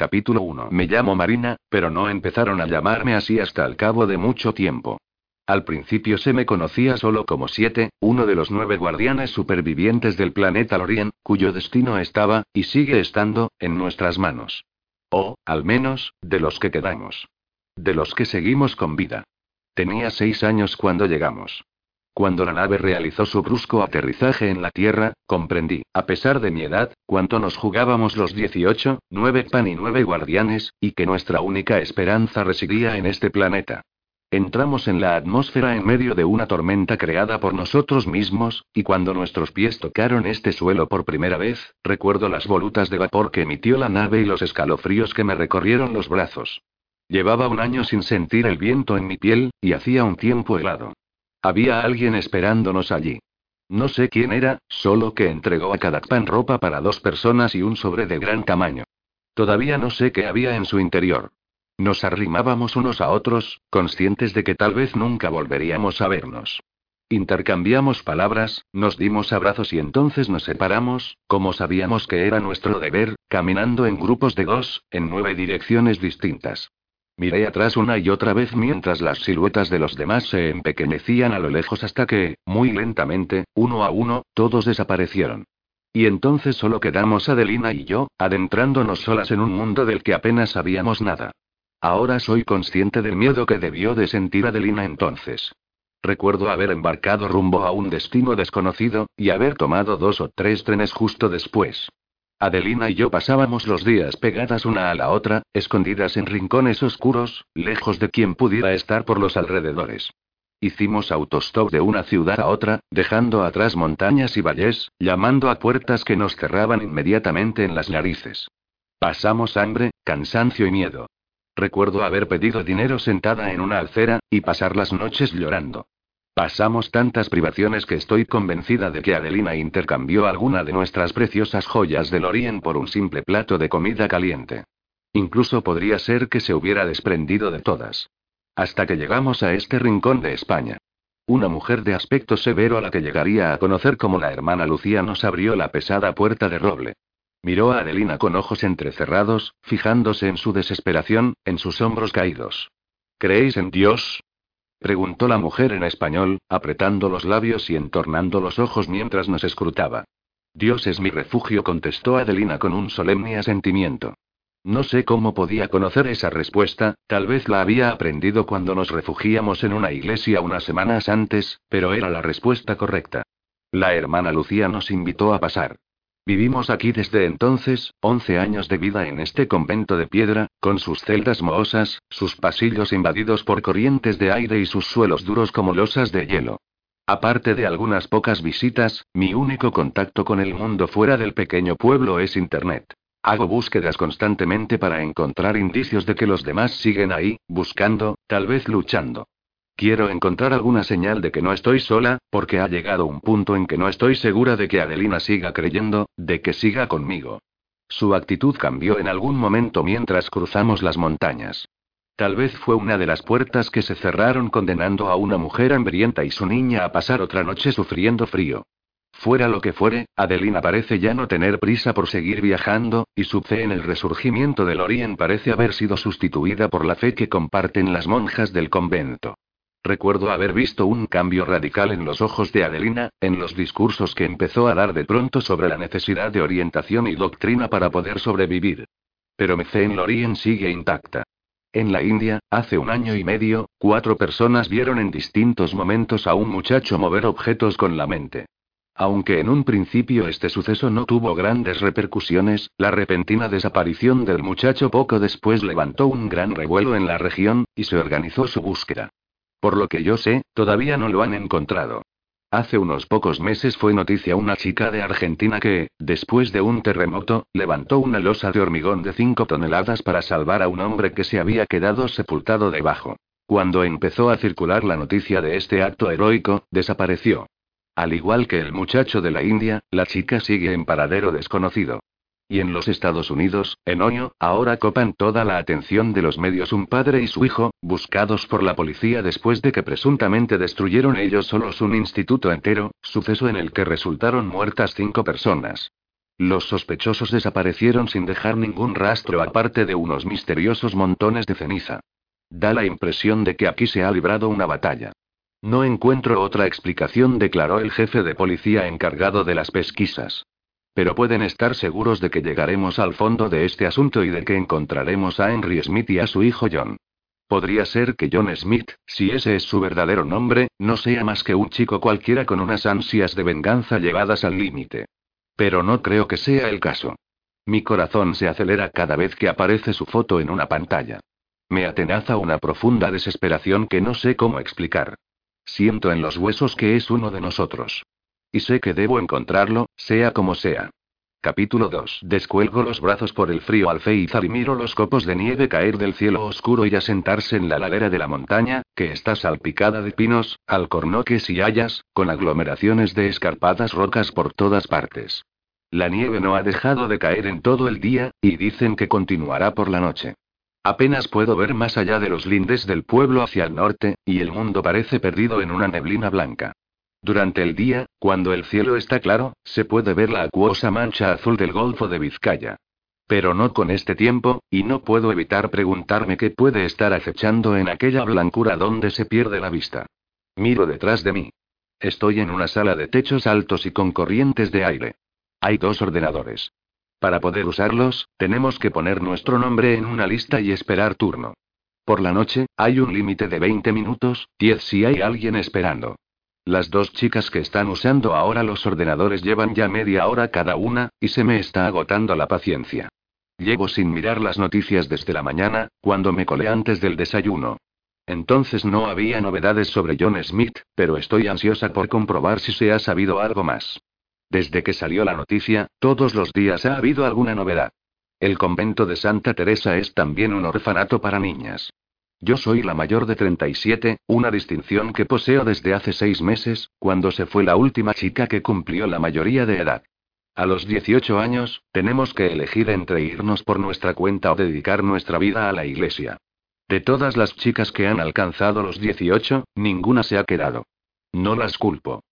Capítulo 1. Me llamo Marina, pero no empezaron a llamarme así hasta el cabo de mucho tiempo. Al principio se me conocía solo como Siete, uno de los nueve guardianes supervivientes del planeta Lorien, cuyo destino estaba, y sigue estando, en nuestras manos. O, al menos, de los que quedamos. De los que seguimos con vida. Tenía seis años cuando llegamos. Cuando la nave realizó su brusco aterrizaje en la Tierra, comprendí, a pesar de mi edad, cuánto nos jugábamos los 18, nueve pan y nueve guardianes, y que nuestra única esperanza residía en este planeta. Entramos en la atmósfera en medio de una tormenta creada por nosotros mismos, y cuando nuestros pies tocaron este suelo por primera vez, recuerdo las volutas de vapor que emitió la nave y los escalofríos que me recorrieron los brazos. Llevaba un año sin sentir el viento en mi piel, y hacía un tiempo helado. Había alguien esperándonos allí. No sé quién era, solo que entregó a cada pan ropa para dos personas y un sobre de gran tamaño. Todavía no sé qué había en su interior. Nos arrimábamos unos a otros, conscientes de que tal vez nunca volveríamos a vernos. Intercambiamos palabras, nos dimos abrazos y entonces nos separamos, como sabíamos que era nuestro deber, caminando en grupos de dos, en nueve direcciones distintas. Miré atrás una y otra vez mientras las siluetas de los demás se empequeñecían a lo lejos hasta que, muy lentamente, uno a uno, todos desaparecieron. Y entonces solo quedamos Adelina y yo, adentrándonos solas en un mundo del que apenas sabíamos nada. Ahora soy consciente del miedo que debió de sentir Adelina entonces. Recuerdo haber embarcado rumbo a un destino desconocido, y haber tomado dos o tres trenes justo después. Adelina y yo pasábamos los días pegadas una a la otra, escondidas en rincones oscuros, lejos de quien pudiera estar por los alrededores. Hicimos autostop de una ciudad a otra, dejando atrás montañas y valles, llamando a puertas que nos cerraban inmediatamente en las narices. Pasamos hambre, cansancio y miedo. Recuerdo haber pedido dinero sentada en una alcera, y pasar las noches llorando. Pasamos tantas privaciones que estoy convencida de que Adelina intercambió alguna de nuestras preciosas joyas del Orien por un simple plato de comida caliente. Incluso podría ser que se hubiera desprendido de todas. Hasta que llegamos a este rincón de España. Una mujer de aspecto severo a la que llegaría a conocer como la hermana Lucía nos abrió la pesada puerta de roble. Miró a Adelina con ojos entrecerrados, fijándose en su desesperación, en sus hombros caídos. ¿Creéis en Dios? Preguntó la mujer en español, apretando los labios y entornando los ojos mientras nos escrutaba. Dios es mi refugio, contestó Adelina con un solemne asentimiento. No sé cómo podía conocer esa respuesta, tal vez la había aprendido cuando nos refugiamos en una iglesia unas semanas antes, pero era la respuesta correcta. La hermana Lucía nos invitó a pasar. Vivimos aquí desde entonces, once años de vida en este convento de piedra, con sus celdas mohosas, sus pasillos invadidos por corrientes de aire y sus suelos duros como losas de hielo. Aparte de algunas pocas visitas, mi único contacto con el mundo fuera del pequeño pueblo es Internet. Hago búsquedas constantemente para encontrar indicios de que los demás siguen ahí, buscando, tal vez luchando. Quiero encontrar alguna señal de que no estoy sola, porque ha llegado un punto en que no estoy segura de que Adelina siga creyendo, de que siga conmigo. Su actitud cambió en algún momento mientras cruzamos las montañas. Tal vez fue una de las puertas que se cerraron condenando a una mujer hambrienta y su niña a pasar otra noche sufriendo frío. Fuera lo que fuere, Adelina parece ya no tener prisa por seguir viajando, y su fe en el resurgimiento del Orien parece haber sido sustituida por la fe que comparten las monjas del convento. Recuerdo haber visto un cambio radical en los ojos de Adelina, en los discursos que empezó a dar de pronto sobre la necesidad de orientación y doctrina para poder sobrevivir. Pero mi fe en Lorien sigue intacta. En la India, hace un año y medio, cuatro personas vieron en distintos momentos a un muchacho mover objetos con la mente. Aunque en un principio este suceso no tuvo grandes repercusiones, la repentina desaparición del muchacho poco después levantó un gran revuelo en la región, y se organizó su búsqueda. Por lo que yo sé, todavía no lo han encontrado. Hace unos pocos meses fue noticia una chica de Argentina que, después de un terremoto, levantó una losa de hormigón de 5 toneladas para salvar a un hombre que se había quedado sepultado debajo. Cuando empezó a circular la noticia de este acto heroico, desapareció. Al igual que el muchacho de la India, la chica sigue en paradero desconocido. Y en los Estados Unidos, en Oño, ahora copan toda la atención de los medios un padre y su hijo, buscados por la policía después de que presuntamente destruyeron ellos solos un instituto entero, suceso en el que resultaron muertas cinco personas. Los sospechosos desaparecieron sin dejar ningún rastro aparte de unos misteriosos montones de ceniza. Da la impresión de que aquí se ha librado una batalla. No encuentro otra explicación, declaró el jefe de policía encargado de las pesquisas. Pero pueden estar seguros de que llegaremos al fondo de este asunto y de que encontraremos a Henry Smith y a su hijo John. Podría ser que John Smith, si ese es su verdadero nombre, no sea más que un chico cualquiera con unas ansias de venganza llevadas al límite. Pero no creo que sea el caso. Mi corazón se acelera cada vez que aparece su foto en una pantalla. Me atenaza una profunda desesperación que no sé cómo explicar. Siento en los huesos que es uno de nosotros. Y sé que debo encontrarlo, sea como sea. Capítulo 2. Descuelgo los brazos por el frío alféizar y miro los copos de nieve caer del cielo oscuro y asentarse en la ladera de la montaña, que está salpicada de pinos, alcornoques y hayas, con aglomeraciones de escarpadas rocas por todas partes. La nieve no ha dejado de caer en todo el día, y dicen que continuará por la noche. Apenas puedo ver más allá de los lindes del pueblo hacia el norte, y el mundo parece perdido en una neblina blanca. Durante el día, cuando el cielo está claro, se puede ver la acuosa mancha azul del Golfo de Vizcaya. Pero no con este tiempo, y no puedo evitar preguntarme qué puede estar acechando en aquella blancura donde se pierde la vista. Miro detrás de mí. Estoy en una sala de techos altos y con corrientes de aire. Hay dos ordenadores. Para poder usarlos, tenemos que poner nuestro nombre en una lista y esperar turno. Por la noche, hay un límite de 20 minutos, 10 si hay alguien esperando. Las dos chicas que están usando ahora los ordenadores llevan ya media hora cada una, y se me está agotando la paciencia. Llevo sin mirar las noticias desde la mañana, cuando me colé antes del desayuno. Entonces no había novedades sobre John Smith, pero estoy ansiosa por comprobar si se ha sabido algo más. Desde que salió la noticia, todos los días ha habido alguna novedad. El convento de Santa Teresa es también un orfanato para niñas. Yo soy la mayor de 37, una distinción que poseo desde hace seis meses, cuando se fue la última chica que cumplió la mayoría de edad. A los 18 años, tenemos que elegir entre irnos por nuestra cuenta o dedicar nuestra vida a la iglesia. De todas las chicas que han alcanzado los 18, ninguna se ha quedado. No las culpo.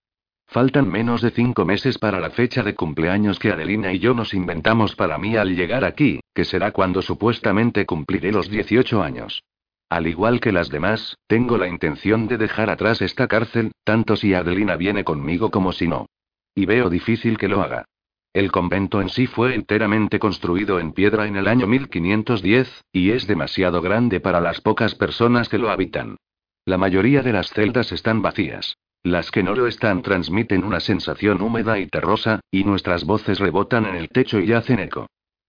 Faltan menos de cinco meses para la fecha de cumpleaños que Adelina y yo nos inventamos para mí al llegar aquí, que será cuando supuestamente cumpliré los 18 años. Al igual que las demás, tengo la intención de dejar atrás esta cárcel, tanto si Adelina viene conmigo como si no. Y veo difícil que lo haga. El convento en sí fue enteramente construido en piedra en el año 1510, y es demasiado grande para las pocas personas que lo habitan. La mayoría de las celdas están vacías. Las que no lo están transmiten una sensación húmeda y terrosa, y nuestras voces rebotan en el techo y hacen eco.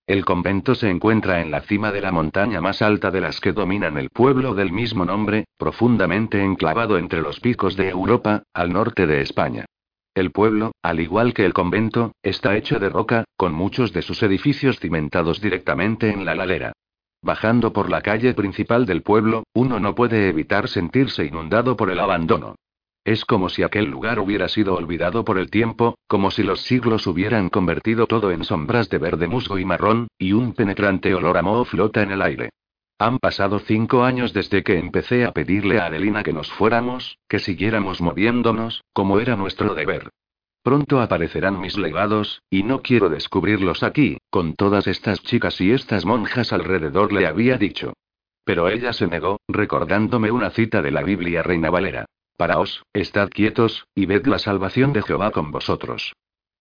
El convento se encuentra en la cima de la montaña más alta de las que dominan el pueblo del mismo nombre, profundamente enclavado entre los picos de Europa, al norte de España. El pueblo, al igual que el convento, está hecho de roca, con muchos de sus edificios cimentados directamente en la ladera. Bajando por la calle principal del pueblo, uno no puede evitar sentirse inundado por el abandono. Es como si aquel lugar hubiera sido olvidado por el tiempo, como si los siglos hubieran convertido todo en sombras de verde musgo y marrón, y un penetrante olor a moho flota en el aire. Han pasado cinco años desde que empecé a pedirle a Adelina que nos fuéramos, que siguiéramos moviéndonos, como era nuestro deber. Pronto aparecerán mis legados, y no quiero descubrirlos aquí, con todas estas chicas y estas monjas alrededor, le había dicho. Pero ella se negó, recordándome una cita de la Biblia Reina Valera. Paraos, estad quietos, y ved la salvación de Jehová con vosotros.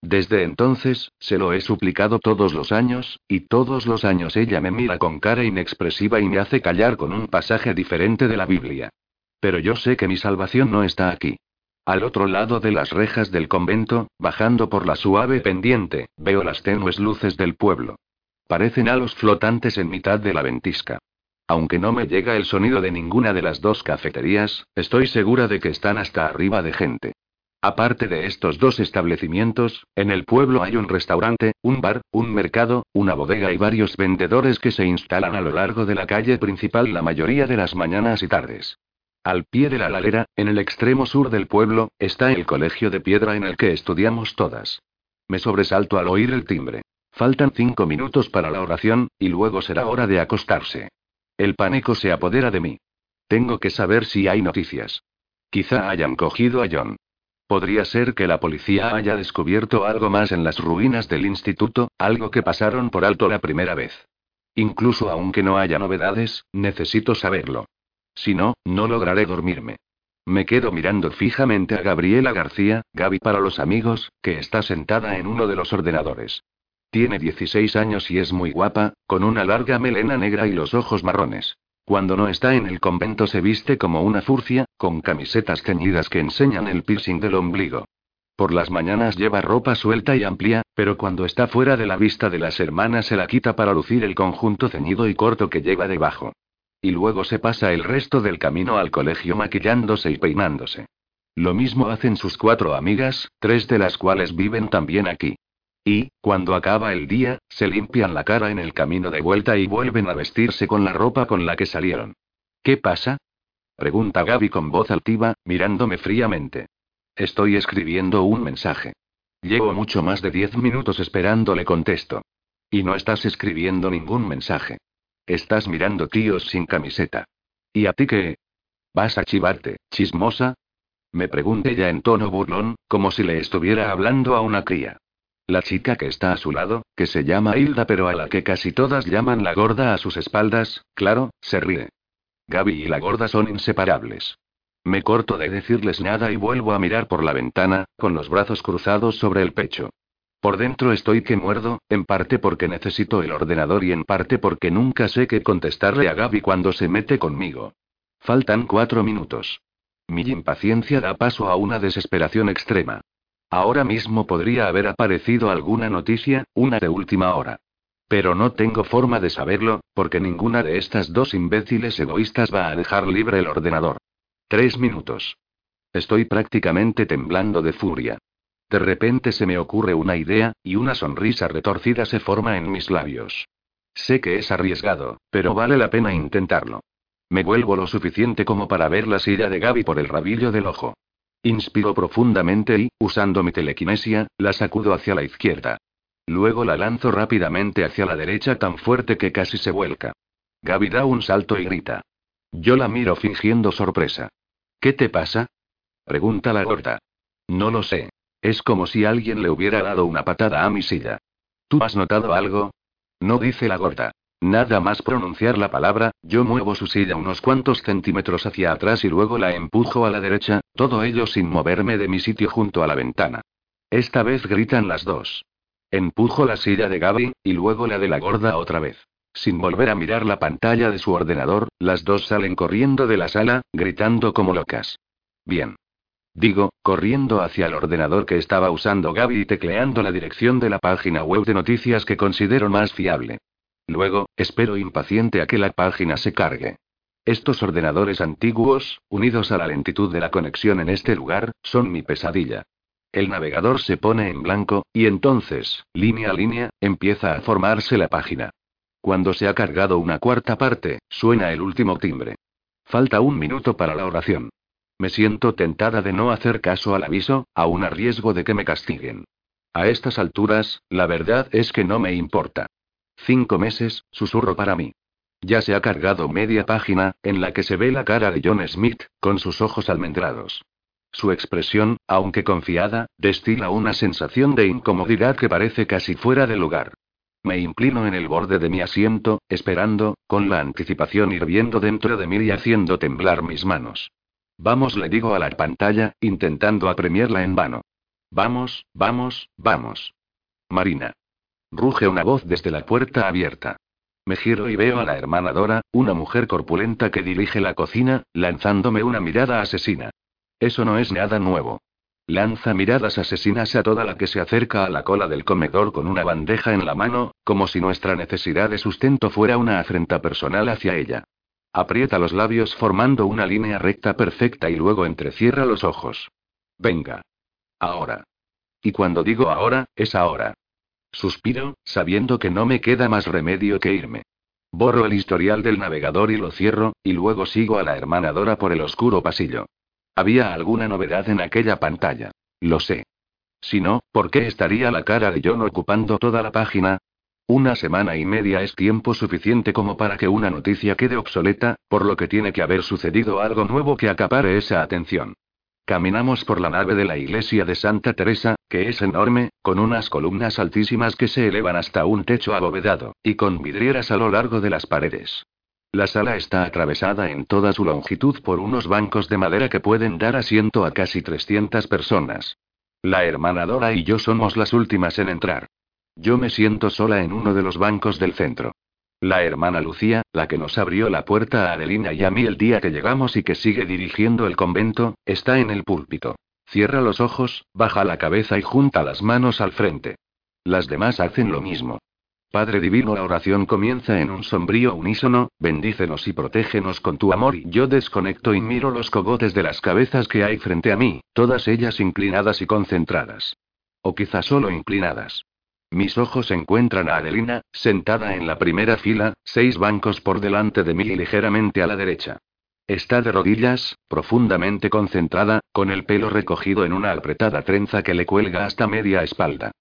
Desde entonces, se lo he suplicado todos los años, y todos los años ella me mira con cara inexpresiva y me hace callar con un pasaje diferente de la Biblia. Pero yo sé que mi salvación no está aquí. Al otro lado de las rejas del convento, bajando por la suave pendiente, veo las tenues luces del pueblo. Parecen halos flotantes en mitad de la ventisca. Aunque no me llega el sonido de ninguna de las dos cafeterías, estoy segura de que están hasta arriba de gente. Aparte de estos dos establecimientos, en el pueblo hay un restaurante, un bar, un mercado, una bodega y varios vendedores que se instalan a lo largo de la calle principal la mayoría de las mañanas y tardes. Al pie de la ladera, en el extremo sur del pueblo, está el colegio de piedra en el que estudiamos todas. Me sobresalto al oír el timbre. Faltan cinco minutos para la oración, y luego será hora de acostarse. El pánico se apodera de mí. Tengo que saber si hay noticias. Quizá hayan cogido a John. Podría ser que la policía haya descubierto algo más en las ruinas del instituto, algo que pasaron por alto la primera vez. Incluso aunque no haya novedades, necesito saberlo. Si no, no lograré dormirme. Me quedo mirando fijamente a Gabriela García, Gaby para los amigos, que está sentada en uno de los ordenadores. Tiene 16 años y es muy guapa, con una larga melena negra y los ojos marrones. Cuando no está en el convento se viste como una furcia, con camisetas ceñidas que enseñan el piercing del ombligo. Por las mañanas lleva ropa suelta y amplia, pero cuando está fuera de la vista de las hermanas se la quita para lucir el conjunto ceñido y corto que lleva debajo. Y luego se pasa el resto del camino al colegio maquillándose y peinándose. Lo mismo hacen sus cuatro amigas, tres de las cuales viven también aquí. Y, cuando acaba el día, se limpian la cara en el camino de vuelta y vuelven a vestirse con la ropa con la que salieron. ¿Qué pasa? Pregunta Gaby con voz altiva, mirándome fríamente. Estoy escribiendo un mensaje. Llevo mucho más de diez minutos esperando, le contesto. Y no estás escribiendo ningún mensaje. Estás mirando tíos sin camiseta. ¿Y a ti qué? ¿Vas a chivarte, chismosa? Me pregunté ya en tono burlón, como si le estuviera hablando a una cría. La chica que está a su lado, que se llama Hilda pero a la que casi todas llaman la gorda a sus espaldas, claro, se ríe. Gaby y la gorda son inseparables. Me corto de decirles nada y vuelvo a mirar por la ventana, con los brazos cruzados sobre el pecho. Por dentro estoy que muerdo, en parte porque necesito el ordenador y en parte porque nunca sé qué contestarle a Gaby cuando se mete conmigo. Faltan cuatro minutos. Mi impaciencia da paso a una desesperación extrema. Ahora mismo podría haber aparecido alguna noticia, una de última hora. Pero no tengo forma de saberlo, porque ninguna de estas dos imbéciles egoístas va a dejar libre el ordenador. Tres minutos. Estoy prácticamente temblando de furia. De repente se me ocurre una idea, y una sonrisa retorcida se forma en mis labios. Sé que es arriesgado, pero vale la pena intentarlo. Me vuelvo lo suficiente como para ver la silla de Gaby por el rabillo del ojo. Inspiro profundamente y, usando mi telequinesia, la sacudo hacia la izquierda. Luego la lanzo rápidamente hacia la derecha tan fuerte que casi se vuelca. Gaby da un salto y grita. Yo la miro fingiendo sorpresa. ¿Qué te pasa? Pregunta la gorda. No lo sé. Es como si alguien le hubiera dado una patada a mi silla. ¿Tú has notado algo? No dice la gorda. Nada más pronunciar la palabra, yo muevo su silla unos cuantos centímetros hacia atrás y luego la empujo a la derecha, todo ello sin moverme de mi sitio junto a la ventana. Esta vez gritan las dos. Empujo la silla de Gaby, y luego la de la gorda otra vez. Sin volver a mirar la pantalla de su ordenador, las dos salen corriendo de la sala, gritando como locas. Bien. Digo, corriendo hacia el ordenador que estaba usando Gaby y tecleando la dirección de la página web de noticias que considero más fiable. Luego, espero impaciente a que la página se cargue. Estos ordenadores antiguos, unidos a la lentitud de la conexión en este lugar, son mi pesadilla. El navegador se pone en blanco, y entonces, línea a línea, empieza a formarse la página. Cuando se ha cargado una cuarta parte, suena el último timbre. Falta un minuto para la oración. Me siento tentada de no hacer caso al aviso, aún a riesgo de que me castiguen. A estas alturas, la verdad es que no me importa. Cinco meses, susurro para mí. Ya se ha cargado media página, en la que se ve la cara de John Smith, con sus ojos almendrados. Su expresión, aunque confiada, destila una sensación de incomodidad que parece casi fuera de lugar. Me inclino en el borde de mi asiento, esperando, con la anticipación hirviendo dentro de mí y haciendo temblar mis manos. Vamos, le digo a la pantalla, intentando apremiarla en vano. Vamos, vamos, vamos. Marina. Ruge una voz desde la puerta abierta. Me giro y veo a la hermana Dora, una mujer corpulenta que dirige la cocina, lanzándome una mirada asesina. Eso no es nada nuevo. Lanza miradas asesinas a toda la que se acerca a la cola del comedor con una bandeja en la mano, como si nuestra necesidad de sustento fuera una afrenta personal hacia ella. Aprieta los labios formando una línea recta perfecta y luego entrecierra los ojos. Venga. Ahora. Y cuando digo ahora, es ahora. Suspiro, sabiendo que no me queda más remedio que irme. Borro el historial del navegador y lo cierro, y luego sigo a la hermana Dora por el oscuro pasillo. Había alguna novedad en aquella pantalla. Lo sé. Si no, ¿por qué estaría la cara de John ocupando toda la página? Una semana y media es tiempo suficiente como para que una noticia quede obsoleta, por lo que tiene que haber sucedido algo nuevo que acapare esa atención. Caminamos por la nave de la iglesia de Santa Teresa, que es enorme, con unas columnas altísimas que se elevan hasta un techo abovedado, y con vidrieras a lo largo de las paredes. La sala está atravesada en toda su longitud por unos bancos de madera que pueden dar asiento a casi 300 personas. La hermana Dora y yo somos las últimas en entrar. Yo me siento sola en uno de los bancos del centro. La hermana Lucía, la que nos abrió la puerta a Adelina y a mí el día que llegamos y que sigue dirigiendo el convento, está en el púlpito. Cierra los ojos, baja la cabeza y junta las manos al frente. Las demás hacen lo mismo. Padre Divino, la oración comienza en un sombrío unísono, bendícenos y protégenos con tu amor y yo desconecto y miro los cogotes de las cabezas que hay frente a mí, todas ellas inclinadas y concentradas. O quizá solo inclinadas. Mis ojos encuentran a Adelina, sentada en la primera fila, seis bancos por delante de mí y ligeramente a la derecha. Está de rodillas, profundamente concentrada, con el pelo recogido en una apretada trenza que le cuelga hasta media espalda.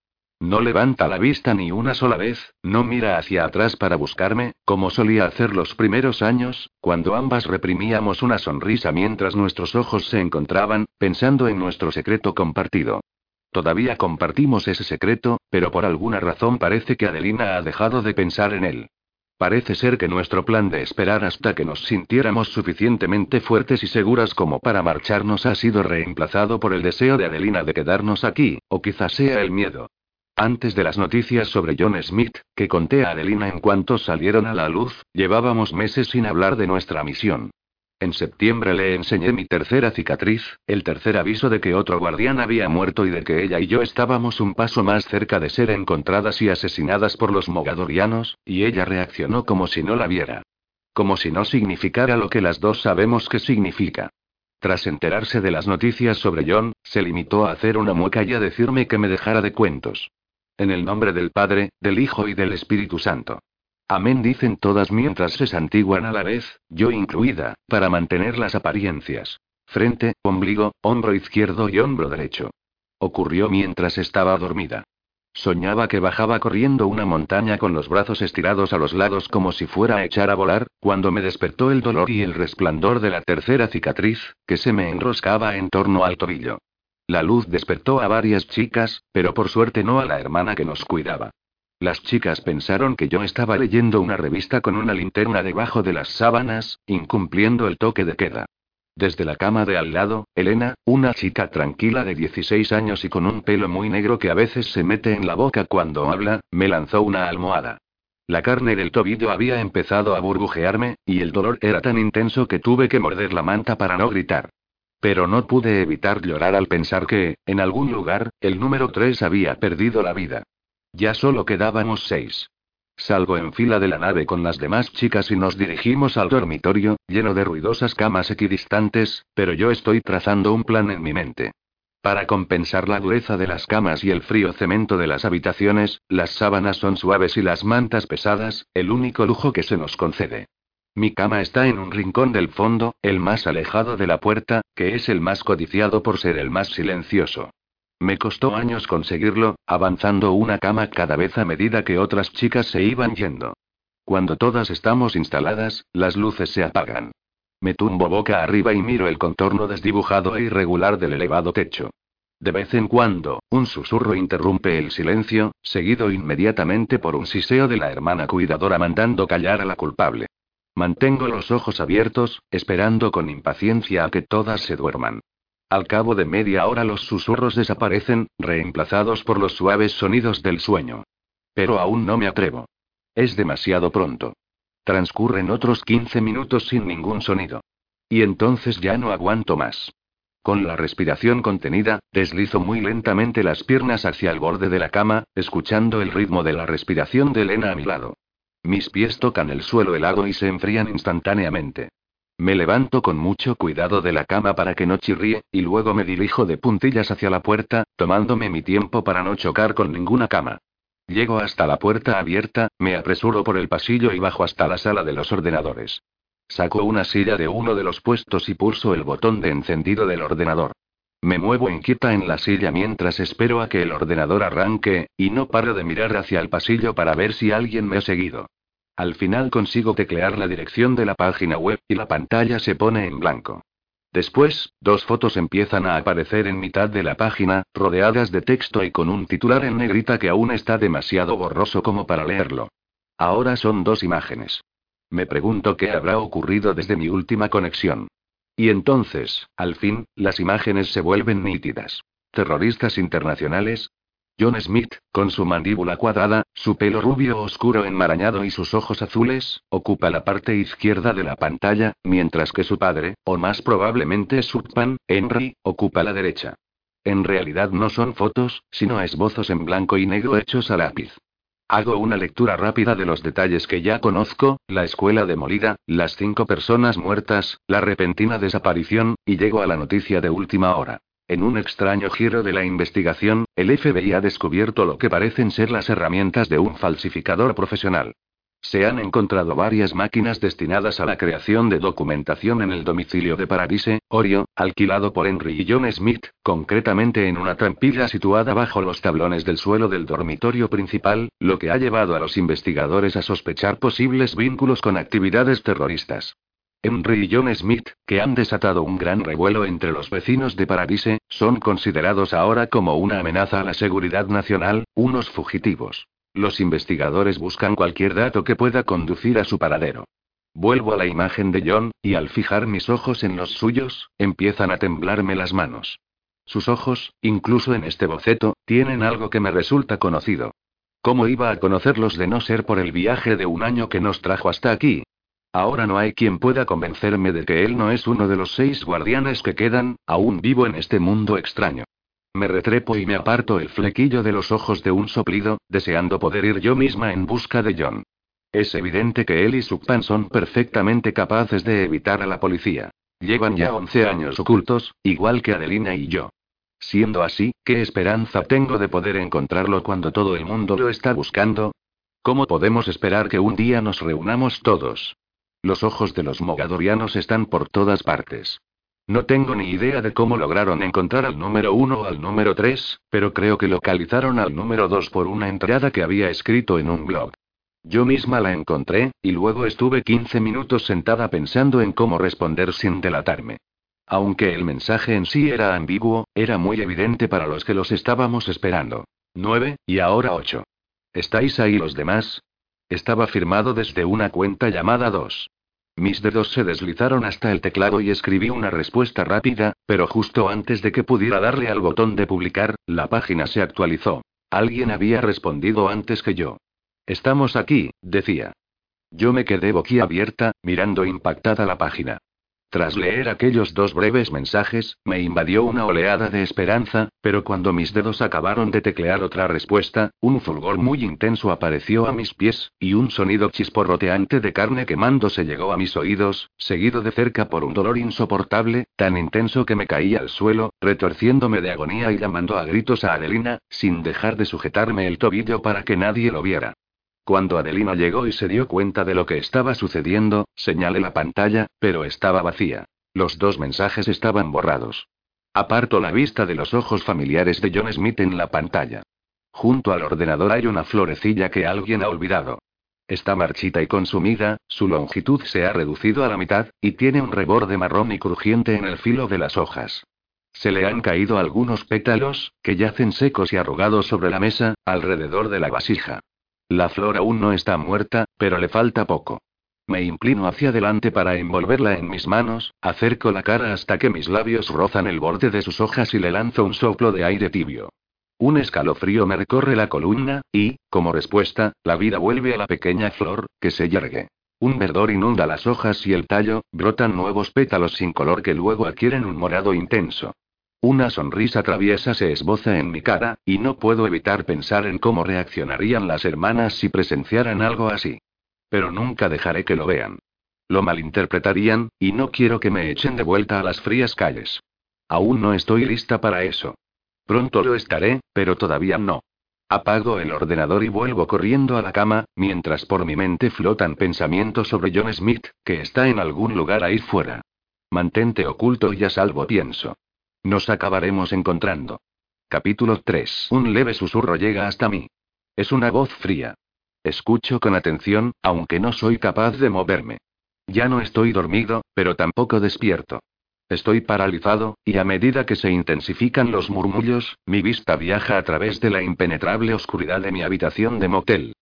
No levanta la vista ni una sola vez, no mira hacia atrás para buscarme, como solía hacer los primeros años, cuando ambas reprimíamos una sonrisa mientras nuestros ojos se encontraban, pensando en nuestro secreto compartido. Todavía compartimos ese secreto, pero por alguna razón parece que Adelina ha dejado de pensar en él. Parece ser que nuestro plan de esperar hasta que nos sintiéramos suficientemente fuertes y seguras como para marcharnos ha sido reemplazado por el deseo de Adelina de quedarnos aquí, o quizás sea el miedo. Antes de las noticias sobre John Smith, que conté a Adelina en cuanto salieron a la luz, llevábamos meses sin hablar de nuestra misión. En septiembre le enseñé mi tercera cicatriz, el tercer aviso de que otro guardián había muerto y de que ella y yo estábamos un paso más cerca de ser encontradas y asesinadas por los mogadorianos, y ella reaccionó como si no la viera. Como si no significara lo que las dos sabemos que significa. Tras enterarse de las noticias sobre John, se limitó a hacer una mueca y a decirme que me dejara de cuentos. En el nombre del Padre, del Hijo y del Espíritu Santo. Amén dicen todas mientras se santiguan a la vez, yo incluida, para mantener las apariencias. Frente, ombligo, hombro izquierdo y hombro derecho. Ocurrió mientras estaba dormida. Soñaba que bajaba corriendo una montaña con los brazos estirados a los lados como si fuera a echar a volar, cuando me despertó el dolor y el resplandor de la tercera cicatriz, que se me enroscaba en torno al tobillo. La luz despertó a varias chicas, pero por suerte no a la hermana que nos cuidaba. Las chicas pensaron que yo estaba leyendo una revista con una linterna debajo de las sábanas, incumpliendo el toque de queda. Desde la cama de al lado, Elena, una chica tranquila de 16 años y con un pelo muy negro que a veces se mete en la boca cuando habla, me lanzó una almohada. La carne del tobillo había empezado a burbujearme, y el dolor era tan intenso que tuve que morder la manta para no gritar. Pero no pude evitar llorar al pensar que, en algún lugar, el número 3 había perdido la vida. Ya solo quedábamos seis. Salgo en fila de la nave con las demás chicas y nos dirigimos al dormitorio, lleno de ruidosas camas equidistantes, pero yo estoy trazando un plan en mi mente. Para compensar la dureza de las camas y el frío cemento de las habitaciones, las sábanas son suaves y las mantas pesadas, el único lujo que se nos concede. Mi cama está en un rincón del fondo, el más alejado de la puerta, que es el más codiciado por ser el más silencioso. Me costó años conseguirlo, avanzando una cama cada vez a medida que otras chicas se iban yendo. Cuando todas estamos instaladas, las luces se apagan. Me tumbo boca arriba y miro el contorno desdibujado e irregular del elevado techo. De vez en cuando, un susurro interrumpe el silencio, seguido inmediatamente por un siseo de la hermana cuidadora mandando callar a la culpable. Mantengo los ojos abiertos, esperando con impaciencia a que todas se duerman. Al cabo de media hora los susurros desaparecen, reemplazados por los suaves sonidos del sueño. Pero aún no me atrevo. Es demasiado pronto. Transcurren otros 15 minutos sin ningún sonido. Y entonces ya no aguanto más. Con la respiración contenida, deslizo muy lentamente las piernas hacia el borde de la cama, escuchando el ritmo de la respiración de Elena a mi lado. Mis pies tocan el suelo helado y se enfrían instantáneamente. Me levanto con mucho cuidado de la cama para que no chirríe, y luego me dirijo de puntillas hacia la puerta, tomándome mi tiempo para no chocar con ninguna cama. Llego hasta la puerta abierta, me apresuro por el pasillo y bajo hasta la sala de los ordenadores. Saco una silla de uno de los puestos y pulso el botón de encendido del ordenador. Me muevo inquieta en la silla mientras espero a que el ordenador arranque, y no paro de mirar hacia el pasillo para ver si alguien me ha seguido. Al final consigo teclear la dirección de la página web, y la pantalla se pone en blanco. Después, dos fotos empiezan a aparecer en mitad de la página, rodeadas de texto y con un titular en negrita que aún está demasiado borroso como para leerlo. Ahora son dos imágenes. Me pregunto qué habrá ocurrido desde mi última conexión. Y entonces, al fin, las imágenes se vuelven nítidas. Terroristas internacionales, John Smith, con su mandíbula cuadrada, su pelo rubio oscuro enmarañado y sus ojos azules, ocupa la parte izquierda de la pantalla, mientras que su padre, o más probablemente Subpan, Henry, ocupa la derecha. En realidad no son fotos, sino esbozos en blanco y negro hechos a lápiz. Hago una lectura rápida de los detalles que ya conozco, la escuela demolida, las cinco personas muertas, la repentina desaparición, y llego a la noticia de última hora. En un extraño giro de la investigación, el FBI ha descubierto lo que parecen ser las herramientas de un falsificador profesional. Se han encontrado varias máquinas destinadas a la creación de documentación en el domicilio de Paradise, Orio, alquilado por Henry y John Smith, concretamente en una trampilla situada bajo los tablones del suelo del dormitorio principal, lo que ha llevado a los investigadores a sospechar posibles vínculos con actividades terroristas. Henry y John Smith, que han desatado un gran revuelo entre los vecinos de Paradise, son considerados ahora como una amenaza a la seguridad nacional, unos fugitivos. Los investigadores buscan cualquier dato que pueda conducir a su paradero. Vuelvo a la imagen de John, y al fijar mis ojos en los suyos, empiezan a temblarme las manos. Sus ojos, incluso en este boceto, tienen algo que me resulta conocido. ¿Cómo iba a conocerlos de no ser por el viaje de un año que nos trajo hasta aquí? Ahora no hay quien pueda convencerme de que él no es uno de los seis guardianes que quedan, aún vivo en este mundo extraño. Me retrepo y me aparto el flequillo de los ojos de un soplido, deseando poder ir yo misma en busca de John. Es evidente que él y Pan son perfectamente capaces de evitar a la policía. Llevan ya 11 años ocultos, igual que Adelina y yo. Siendo así, ¿qué esperanza tengo de poder encontrarlo cuando todo el mundo lo está buscando? ¿Cómo podemos esperar que un día nos reunamos todos? Los ojos de los mogadorianos están por todas partes. No tengo ni idea de cómo lograron encontrar al número uno o al número 3, pero creo que localizaron al número 2 por una entrada que había escrito en un blog. Yo misma la encontré, y luego estuve 15 minutos sentada pensando en cómo responder sin delatarme. Aunque el mensaje en sí era ambiguo, era muy evidente para los que los estábamos esperando. 9, y ahora 8. ¿Estáis ahí los demás? Estaba firmado desde una cuenta llamada 2. Mis dedos se deslizaron hasta el teclado y escribí una respuesta rápida, pero justo antes de que pudiera darle al botón de publicar, la página se actualizó. Alguien había respondido antes que yo. Estamos aquí, decía. Yo me quedé boquiabierta, mirando impactada la página. Tras leer aquellos dos breves mensajes, me invadió una oleada de esperanza, pero cuando mis dedos acabaron de teclear otra respuesta, un fulgor muy intenso apareció a mis pies, y un sonido chisporroteante de carne quemándose llegó a mis oídos, seguido de cerca por un dolor insoportable, tan intenso que me caí al suelo, retorciéndome de agonía y llamando a gritos a Adelina, sin dejar de sujetarme el tobillo para que nadie lo viera. Cuando Adelina llegó y se dio cuenta de lo que estaba sucediendo, señalé la pantalla, pero estaba vacía. Los dos mensajes estaban borrados. Aparto la vista de los ojos familiares de John Smith en la pantalla. Junto al ordenador hay una florecilla que alguien ha olvidado. Está marchita y consumida, su longitud se ha reducido a la mitad, y tiene un reborde marrón y crujiente en el filo de las hojas. Se le han caído algunos pétalos, que yacen secos y arrugados sobre la mesa, alrededor de la vasija. La flor aún no está muerta, pero le falta poco. Me inclino hacia adelante para envolverla en mis manos, acerco la cara hasta que mis labios rozan el borde de sus hojas y le lanzo un soplo de aire tibio. Un escalofrío me recorre la columna, y, como respuesta, la vida vuelve a la pequeña flor, que se yergue. Un verdor inunda las hojas y el tallo, brotan nuevos pétalos sin color que luego adquieren un morado intenso. Una sonrisa traviesa se esboza en mi cara, y no puedo evitar pensar en cómo reaccionarían las hermanas si presenciaran algo así. Pero nunca dejaré que lo vean. Lo malinterpretarían, y no quiero que me echen de vuelta a las frías calles. Aún no estoy lista para eso. Pronto lo estaré, pero todavía no. Apago el ordenador y vuelvo corriendo a la cama, mientras por mi mente flotan pensamientos sobre John Smith, que está en algún lugar ahí fuera. Mantente oculto y a salvo, pienso. Nos acabaremos encontrando. Capítulo 3. Un leve susurro llega hasta mí. Es una voz fría. Escucho con atención, aunque no soy capaz de moverme. Ya no estoy dormido, pero tampoco despierto. Estoy paralizado, y a medida que se intensifican los murmullos, mi vista viaja a través de la impenetrable oscuridad de mi habitación de motel.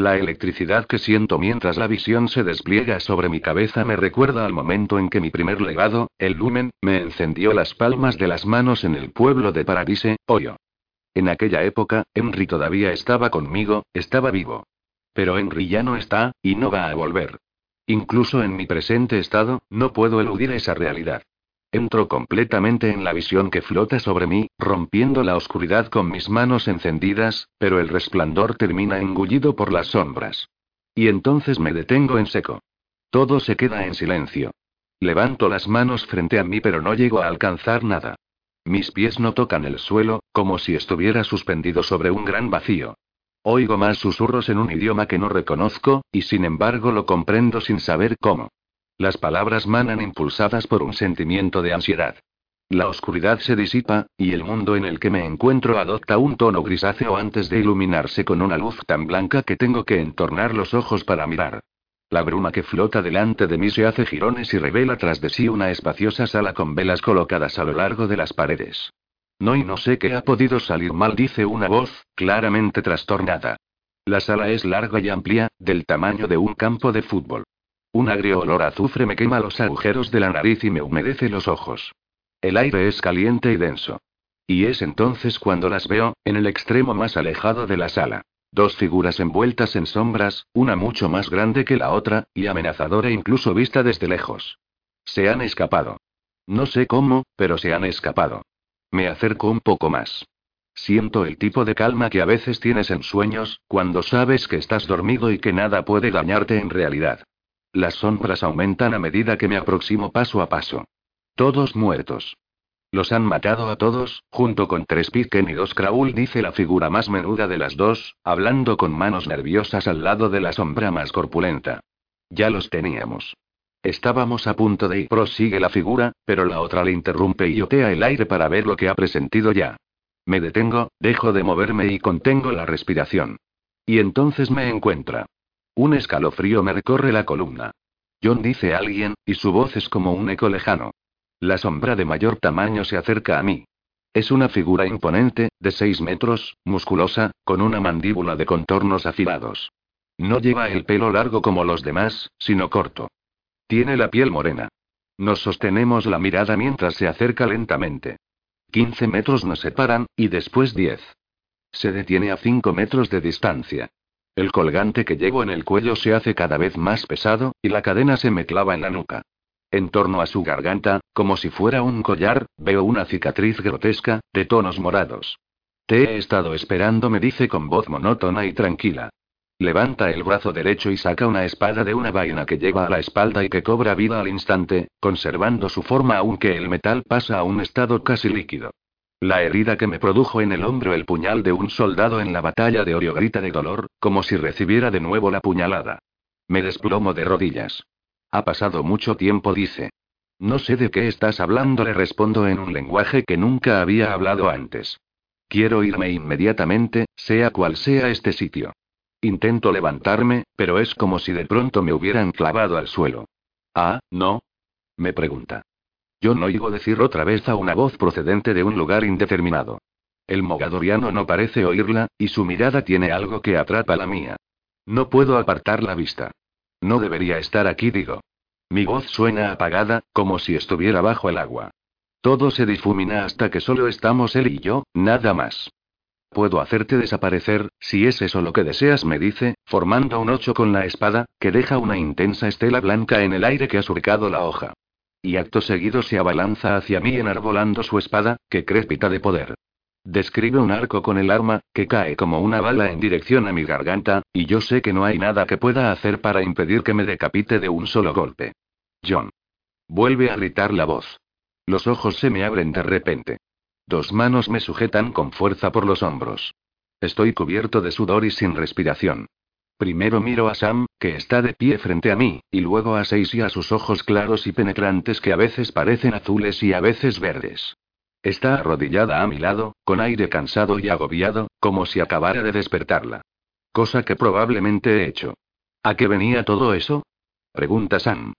La electricidad que siento mientras la visión se despliega sobre mi cabeza me recuerda al momento en que mi primer legado, el lumen, me encendió las palmas de las manos en el pueblo de Paradise, Hoyo. En aquella época, Henry todavía estaba conmigo, estaba vivo. Pero Henry ya no está, y no va a volver. Incluso en mi presente estado, no puedo eludir esa realidad. Entro completamente en la visión que flota sobre mí, rompiendo la oscuridad con mis manos encendidas, pero el resplandor termina engullido por las sombras. Y entonces me detengo en seco. Todo se queda en silencio. Levanto las manos frente a mí pero no llego a alcanzar nada. Mis pies no tocan el suelo, como si estuviera suspendido sobre un gran vacío. Oigo más susurros en un idioma que no reconozco, y sin embargo lo comprendo sin saber cómo. Las palabras manan impulsadas por un sentimiento de ansiedad. La oscuridad se disipa, y el mundo en el que me encuentro adopta un tono grisáceo antes de iluminarse con una luz tan blanca que tengo que entornar los ojos para mirar. La bruma que flota delante de mí se hace jirones y revela tras de sí una espaciosa sala con velas colocadas a lo largo de las paredes. No y no sé qué ha podido salir mal, dice una voz, claramente trastornada. La sala es larga y amplia, del tamaño de un campo de fútbol. Un agrio olor a azufre me quema los agujeros de la nariz y me humedece los ojos. El aire es caliente y denso. Y es entonces cuando las veo, en el extremo más alejado de la sala. Dos figuras envueltas en sombras, una mucho más grande que la otra, y amenazadora incluso vista desde lejos. Se han escapado. No sé cómo, pero se han escapado. Me acerco un poco más. Siento el tipo de calma que a veces tienes en sueños, cuando sabes que estás dormido y que nada puede dañarte en realidad. Las sombras aumentan a medida que me aproximo paso a paso. Todos muertos. Los han matado a todos, junto con tres Pitken y dos Kraul, dice la figura más menuda de las dos, hablando con manos nerviosas al lado de la sombra más corpulenta. Ya los teníamos. Estábamos a punto de ir, prosigue la figura, pero la otra le interrumpe y otea el aire para ver lo que ha presentido ya. Me detengo, dejo de moverme y contengo la respiración. Y entonces me encuentra. Un escalofrío me recorre la columna. John dice alguien, y su voz es como un eco lejano. La sombra de mayor tamaño se acerca a mí. Es una figura imponente, de seis metros, musculosa, con una mandíbula de contornos afilados. No lleva el pelo largo como los demás, sino corto. Tiene la piel morena. Nos sostenemos la mirada mientras se acerca lentamente. Quince metros nos separan, y después diez. Se detiene a cinco metros de distancia. El colgante que llevo en el cuello se hace cada vez más pesado, y la cadena se me clava en la nuca. En torno a su garganta, como si fuera un collar, veo una cicatriz grotesca, de tonos morados. Te he estado esperando, me dice con voz monótona y tranquila. Levanta el brazo derecho y saca una espada de una vaina que lleva a la espalda y que cobra vida al instante, conservando su forma aunque el metal pasa a un estado casi líquido. La herida que me produjo en el hombro el puñal de un soldado en la batalla de Orio grita de dolor, como si recibiera de nuevo la puñalada. Me desplomo de rodillas. Ha pasado mucho tiempo, dice. No sé de qué estás hablando, le respondo en un lenguaje que nunca había hablado antes. Quiero irme inmediatamente, sea cual sea este sitio. Intento levantarme, pero es como si de pronto me hubieran clavado al suelo. Ah, no. Me pregunta. Yo no oigo decir otra vez a una voz procedente de un lugar indeterminado. El mogadoriano no parece oírla, y su mirada tiene algo que atrapa la mía. No puedo apartar la vista. No debería estar aquí, digo. Mi voz suena apagada, como si estuviera bajo el agua. Todo se difumina hasta que solo estamos él y yo, nada más. Puedo hacerte desaparecer, si es eso lo que deseas, me dice, formando un ocho con la espada, que deja una intensa estela blanca en el aire que ha surcado la hoja. Y acto seguido se abalanza hacia mí enarbolando su espada, que crépita de poder. Describe un arco con el arma, que cae como una bala en dirección a mi garganta, y yo sé que no hay nada que pueda hacer para impedir que me decapite de un solo golpe. John. Vuelve a gritar la voz. Los ojos se me abren de repente. Dos manos me sujetan con fuerza por los hombros. Estoy cubierto de sudor y sin respiración. Primero miro a Sam, que está de pie frente a mí, y luego a Seis y a sus ojos claros y penetrantes que a veces parecen azules y a veces verdes. Está arrodillada a mi lado, con aire cansado y agobiado, como si acabara de despertarla. Cosa que probablemente he hecho. ¿A qué venía todo eso? Pregunta Sam.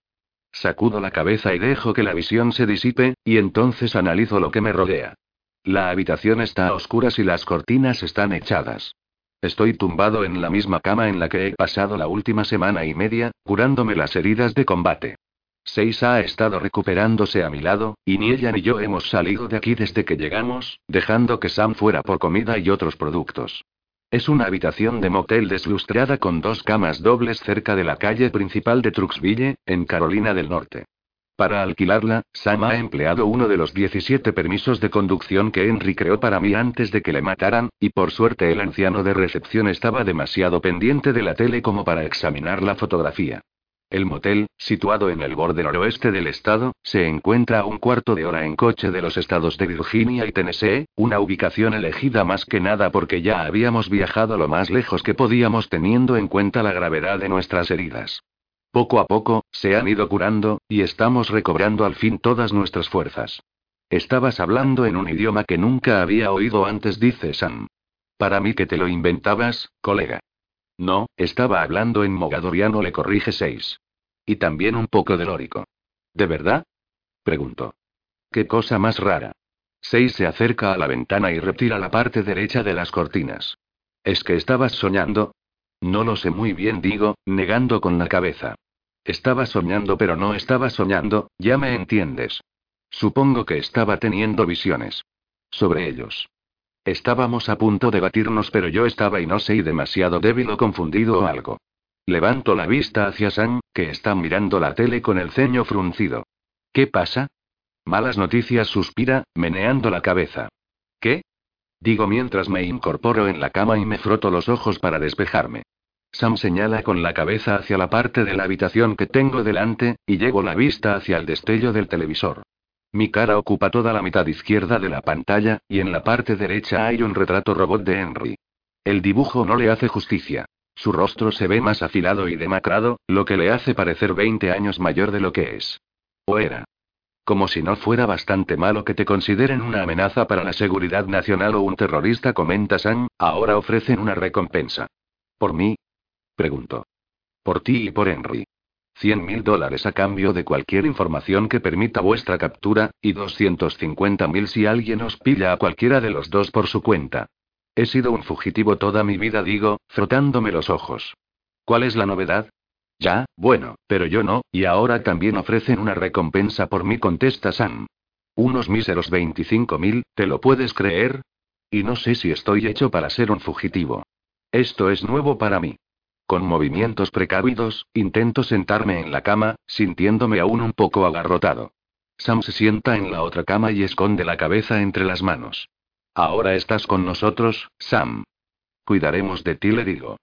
sacudo la cabeza y dejo que la visión se disipe, y entonces analizo lo que me rodea. La habitación está a oscuras y las cortinas están echadas. Estoy tumbado en la misma cama en la que he pasado la última semana y media, curándome las heridas de combate. Seis ha estado recuperándose a mi lado, y ni ella ni yo hemos salido de aquí desde que llegamos, dejando que Sam fuera por comida y otros productos. Es una habitación de motel deslustrada con dos camas dobles cerca de la calle principal de Truxville, en Carolina del Norte. Para alquilarla, Sam ha empleado uno de los 17 permisos de conducción que Henry creó para mí antes de que le mataran, y por suerte el anciano de recepción estaba demasiado pendiente de la tele como para examinar la fotografía. El motel, situado en el borde noroeste del estado, se encuentra a un cuarto de hora en coche de los estados de Virginia y Tennessee, una ubicación elegida más que nada porque ya habíamos viajado lo más lejos que podíamos teniendo en cuenta la gravedad de nuestras heridas. Poco a poco, se han ido curando, y estamos recobrando al fin todas nuestras fuerzas. Estabas hablando en un idioma que nunca había oído antes, dice Sam. Para mí que te lo inventabas, colega. No, estaba hablando en mogadoriano, le corrige seis. Y también un poco de lórico. ¿De verdad? Preguntó. ¿Qué cosa más rara? Seis se acerca a la ventana y retira la parte derecha de las cortinas. ¿Es que estabas soñando? No lo sé muy bien, digo, negando con la cabeza. Estaba soñando, pero no estaba soñando, ya me entiendes. Supongo que estaba teniendo visiones. Sobre ellos. Estábamos a punto de batirnos, pero yo estaba y no sé, demasiado débil o confundido o algo. Levanto la vista hacia Sam, que está mirando la tele con el ceño fruncido. ¿Qué pasa? Malas noticias, suspira, meneando la cabeza. ¿Qué? Digo mientras me incorporo en la cama y me froto los ojos para despejarme. Sam señala con la cabeza hacia la parte de la habitación que tengo delante, y llego la vista hacia el destello del televisor. Mi cara ocupa toda la mitad izquierda de la pantalla, y en la parte derecha hay un retrato robot de Henry. El dibujo no le hace justicia. Su rostro se ve más afilado y demacrado, lo que le hace parecer 20 años mayor de lo que es. O era. Como si no fuera bastante malo que te consideren una amenaza para la seguridad nacional o un terrorista, comenta Sam, ahora ofrecen una recompensa. ¿Por mí? Preguntó. Por ti y por Henry. 100 mil dólares a cambio de cualquier información que permita vuestra captura, y 250 mil si alguien os pilla a cualquiera de los dos por su cuenta. He sido un fugitivo toda mi vida, digo, frotándome los ojos. ¿Cuál es la novedad? Ya, bueno, pero yo no, y ahora también ofrecen una recompensa por mí, contesta Sam. Unos míseros 25 mil, ¿te lo puedes creer? Y no sé si estoy hecho para ser un fugitivo. Esto es nuevo para mí. Con movimientos precavidos, intento sentarme en la cama, sintiéndome aún un poco agarrotado. Sam se sienta en la otra cama y esconde la cabeza entre las manos. Ahora estás con nosotros, Sam. Cuidaremos de ti, le digo.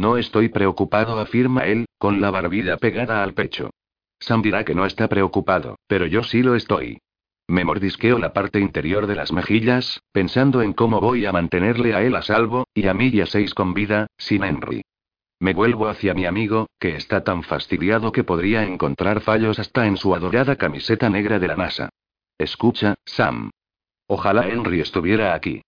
No estoy preocupado, afirma él, con la barbilla pegada al pecho. Sam dirá que no está preocupado, pero yo sí lo estoy. Me mordisqueo la parte interior de las mejillas, pensando en cómo voy a mantenerle a él a salvo, y a mí y a seis con vida, sin Henry. Me vuelvo hacia mi amigo, que está tan fastidiado que podría encontrar fallos hasta en su adorada camiseta negra de la NASA. Escucha, Sam. Ojalá Henry estuviera aquí.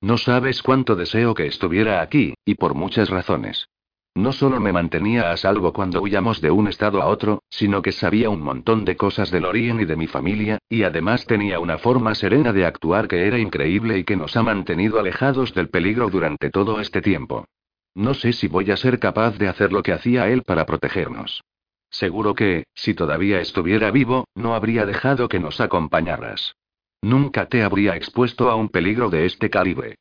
No sabes cuánto deseo que estuviera aquí, y por muchas razones. No solo me mantenía a salvo cuando huyamos de un estado a otro, sino que sabía un montón de cosas del origen y de mi familia, y además tenía una forma serena de actuar que era increíble y que nos ha mantenido alejados del peligro durante todo este tiempo. No sé si voy a ser capaz de hacer lo que hacía él para protegernos. Seguro que, si todavía estuviera vivo, no habría dejado que nos acompañaras. Nunca te habría expuesto a un peligro de este calibre.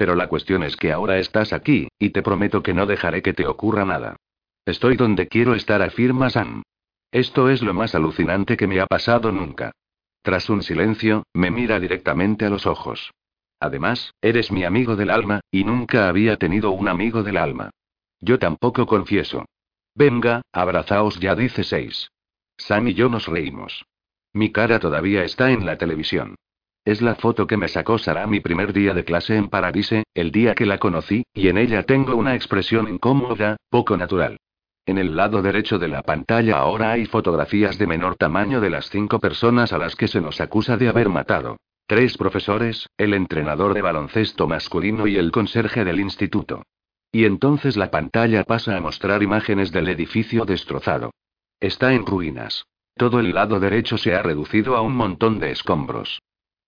Pero la cuestión es que ahora estás aquí, y te prometo que no dejaré que te ocurra nada. Estoy donde quiero estar, afirma Sam. Esto es lo más alucinante que me ha pasado nunca. Tras un silencio, me mira directamente a los ojos. Además, eres mi amigo del alma, y nunca había tenido un amigo del alma. Yo tampoco confieso. Venga, abrazaos ya, dice seis. Sam y yo nos reímos. Mi cara todavía está en la televisión. Es la foto que me sacó Sara mi primer día de clase en Paradise, el día que la conocí, y en ella tengo una expresión incómoda, poco natural. En el lado derecho de la pantalla ahora hay fotografías de menor tamaño de las cinco personas a las que se nos acusa de haber matado. Tres profesores, el entrenador de baloncesto masculino y el conserje del instituto. Y entonces la pantalla pasa a mostrar imágenes del edificio destrozado. Está en ruinas. Todo el lado derecho se ha reducido a un montón de escombros.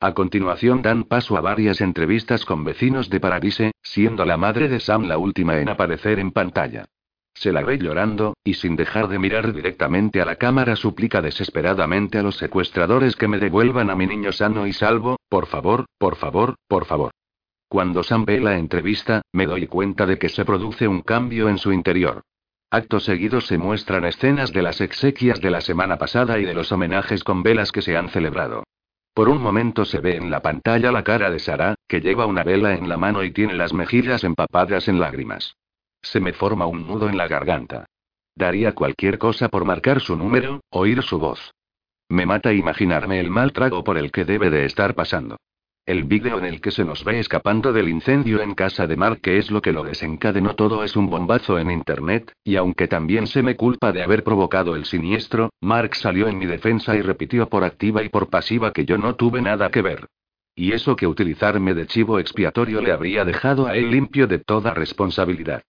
A continuación dan paso a varias entrevistas con vecinos de Paradise, siendo la madre de Sam la última en aparecer en pantalla. Se la ve llorando, y sin dejar de mirar directamente a la cámara suplica desesperadamente a los secuestradores que me devuelvan a mi niño sano y salvo, por favor, por favor, por favor. Cuando Sam ve la entrevista, me doy cuenta de que se produce un cambio en su interior. Acto seguido se muestran escenas de las exequias de la semana pasada y de los homenajes con velas que se han celebrado. Por un momento se ve en la pantalla la cara de Sara, que lleva una vela en la mano y tiene las mejillas empapadas en lágrimas. Se me forma un nudo en la garganta. Daría cualquier cosa por marcar su número, oír su voz. Me mata imaginarme el mal trago por el que debe de estar pasando. El vídeo en el que se nos ve escapando del incendio en casa de Mark, que es lo que lo desencadenó todo, es un bombazo en internet, y aunque también se me culpa de haber provocado el siniestro, Mark salió en mi defensa y repitió por activa y por pasiva que yo no tuve nada que ver. Y eso que utilizarme de chivo expiatorio le habría dejado a él limpio de toda responsabilidad.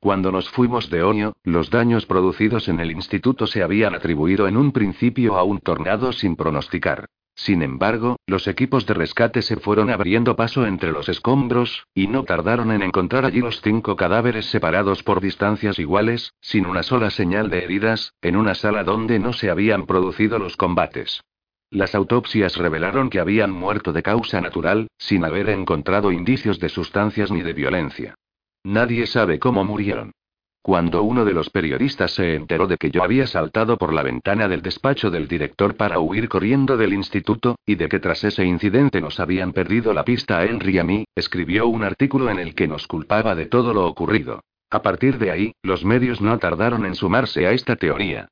Cuando nos fuimos de Onio, los daños producidos en el instituto se habían atribuido en un principio a un tornado sin pronosticar. Sin embargo, los equipos de rescate se fueron abriendo paso entre los escombros, y no tardaron en encontrar allí los cinco cadáveres separados por distancias iguales, sin una sola señal de heridas, en una sala donde no se habían producido los combates. Las autopsias revelaron que habían muerto de causa natural, sin haber encontrado indicios de sustancias ni de violencia. Nadie sabe cómo murieron. Cuando uno de los periodistas se enteró de que yo había saltado por la ventana del despacho del director para huir corriendo del instituto, y de que tras ese incidente nos habían perdido la pista a Henry y a mí, escribió un artículo en el que nos culpaba de todo lo ocurrido. A partir de ahí, los medios no tardaron en sumarse a esta teoría.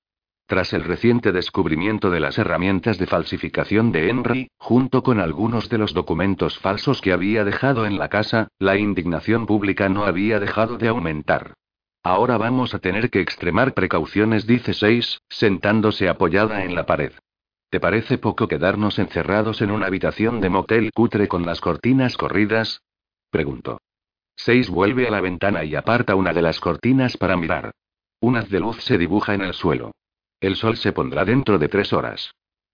Tras el reciente descubrimiento de las herramientas de falsificación de Henry, junto con algunos de los documentos falsos que había dejado en la casa, la indignación pública no había dejado de aumentar. Ahora vamos a tener que extremar precauciones, dice Seis, sentándose apoyada en la pared. ¿Te parece poco quedarnos encerrados en una habitación de motel cutre con las cortinas corridas? Preguntó. Seis vuelve a la ventana y aparta una de las cortinas para mirar. Un haz de luz se dibuja en el suelo. El sol se pondrá dentro de tres horas.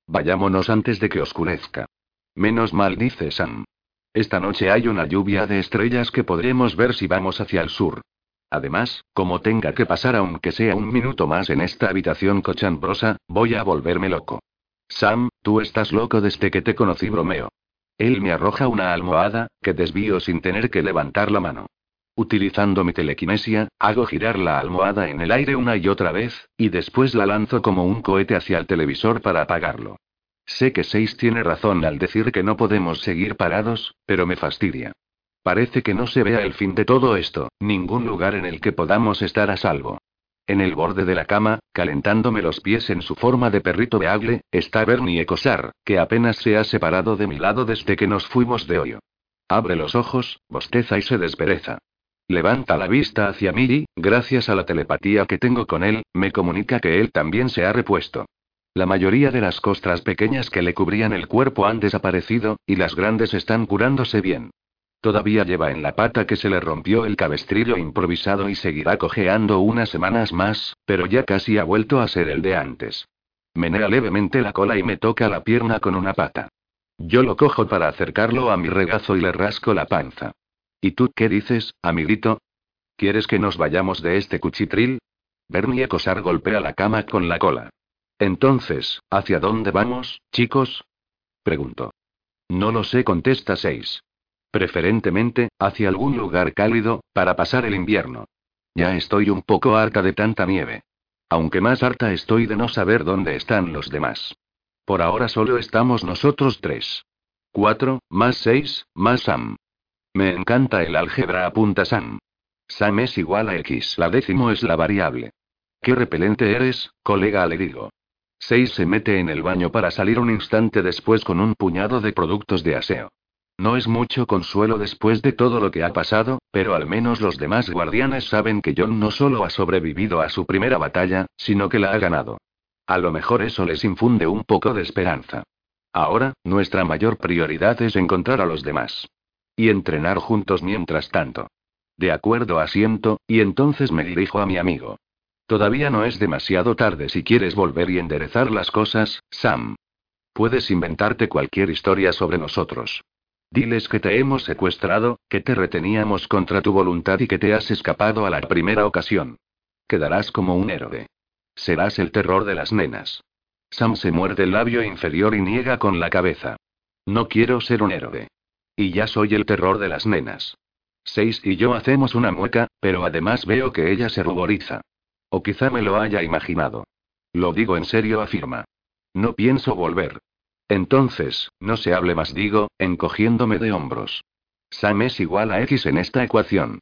Vayámonos antes de que oscurezca. Menos mal, dice Sam. Esta noche hay una lluvia de estrellas que podremos ver si vamos hacia el sur. Además, como tenga que pasar aunque sea un minuto más en esta habitación cochambrosa, voy a volverme loco. Sam, tú estás loco desde que te conocí, bromeo. Él me arroja una almohada, que desvío sin tener que levantar la mano. Utilizando mi telequinesia, hago girar la almohada en el aire una y otra vez, y después la lanzo como un cohete hacia el televisor para apagarlo. Sé que Seis tiene razón al decir que no podemos seguir parados, pero me fastidia. Parece que no se vea el fin de todo esto, ningún lugar en el que podamos estar a salvo. En el borde de la cama, calentándome los pies en su forma de perrito beagle, está Bernie Ecosar, que apenas se ha separado de mi lado desde que nos fuimos de hoyo. Abre los ojos, bosteza y se despereza. Levanta la vista hacia mí y, gracias a la telepatía que tengo con él, me comunica que él también se ha repuesto. La mayoría de las costras pequeñas que le cubrían el cuerpo han desaparecido, y las grandes están curándose bien. Todavía lleva en la pata que se le rompió el cabestrillo improvisado y seguirá cojeando unas semanas más, pero ya casi ha vuelto a ser el de antes. Menea levemente la cola y me toca la pierna con una pata. Yo lo cojo para acercarlo a mi regazo y le rasco la panza. ¿Y tú qué dices, amiguito? ¿Quieres que nos vayamos de este cuchitril? Bernie Cosar golpea la cama con la cola. Entonces, ¿hacia dónde vamos, chicos? Pregunto. No lo sé, contesta Seis. Preferentemente, hacia algún lugar cálido, para pasar el invierno. Ya estoy un poco harta de tanta nieve. Aunque más harta estoy de no saber dónde están los demás. Por ahora solo estamos nosotros tres. Cuatro, más seis, más Sam. Me encanta el álgebra, apunta Sam. Sam es igual a X, la décimo es la variable. Qué repelente eres, colega, le digo. Seis se mete en el baño para salir un instante después con un puñado de productos de aseo. No es mucho consuelo después de todo lo que ha pasado, pero al menos los demás guardianes saben que John no solo ha sobrevivido a su primera batalla, sino que la ha ganado. A lo mejor eso les infunde un poco de esperanza. Ahora, nuestra mayor prioridad es encontrar a los demás. Y entrenar juntos mientras tanto. De acuerdo, asiento, y entonces me dirijo a mi amigo. Todavía no es demasiado tarde si quieres volver y enderezar las cosas, Sam. Puedes inventarte cualquier historia sobre nosotros. Diles que te hemos secuestrado, que te reteníamos contra tu voluntad y que te has escapado a la primera ocasión. Quedarás como un héroe. Serás el terror de las nenas. Sam se muerde el labio inferior y niega con la cabeza. No quiero ser un héroe. Y ya soy el terror de las nenas. Seis y yo hacemos una mueca, pero además veo que ella se ruboriza. O quizá me lo haya imaginado. Lo digo en serio, afirma. No pienso volver. Entonces, no se hable más, digo, encogiéndome de hombros. Sam es igual a X en esta ecuación.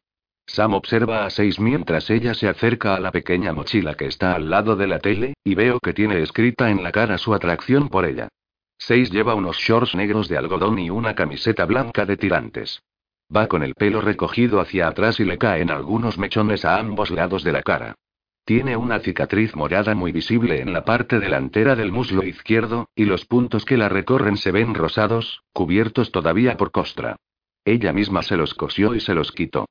Sam observa a Seis mientras ella se acerca a la pequeña mochila que está al lado de la tele, y veo que tiene escrita en la cara su atracción por ella. Seis lleva unos shorts negros de algodón y una camiseta blanca de tirantes. Va con el pelo recogido hacia atrás y le caen algunos mechones a ambos lados de la cara. Tiene una cicatriz morada muy visible en la parte delantera del muslo izquierdo, y los puntos que la recorren se ven rosados, cubiertos todavía por costra. Ella misma se los cosió y se los quitó.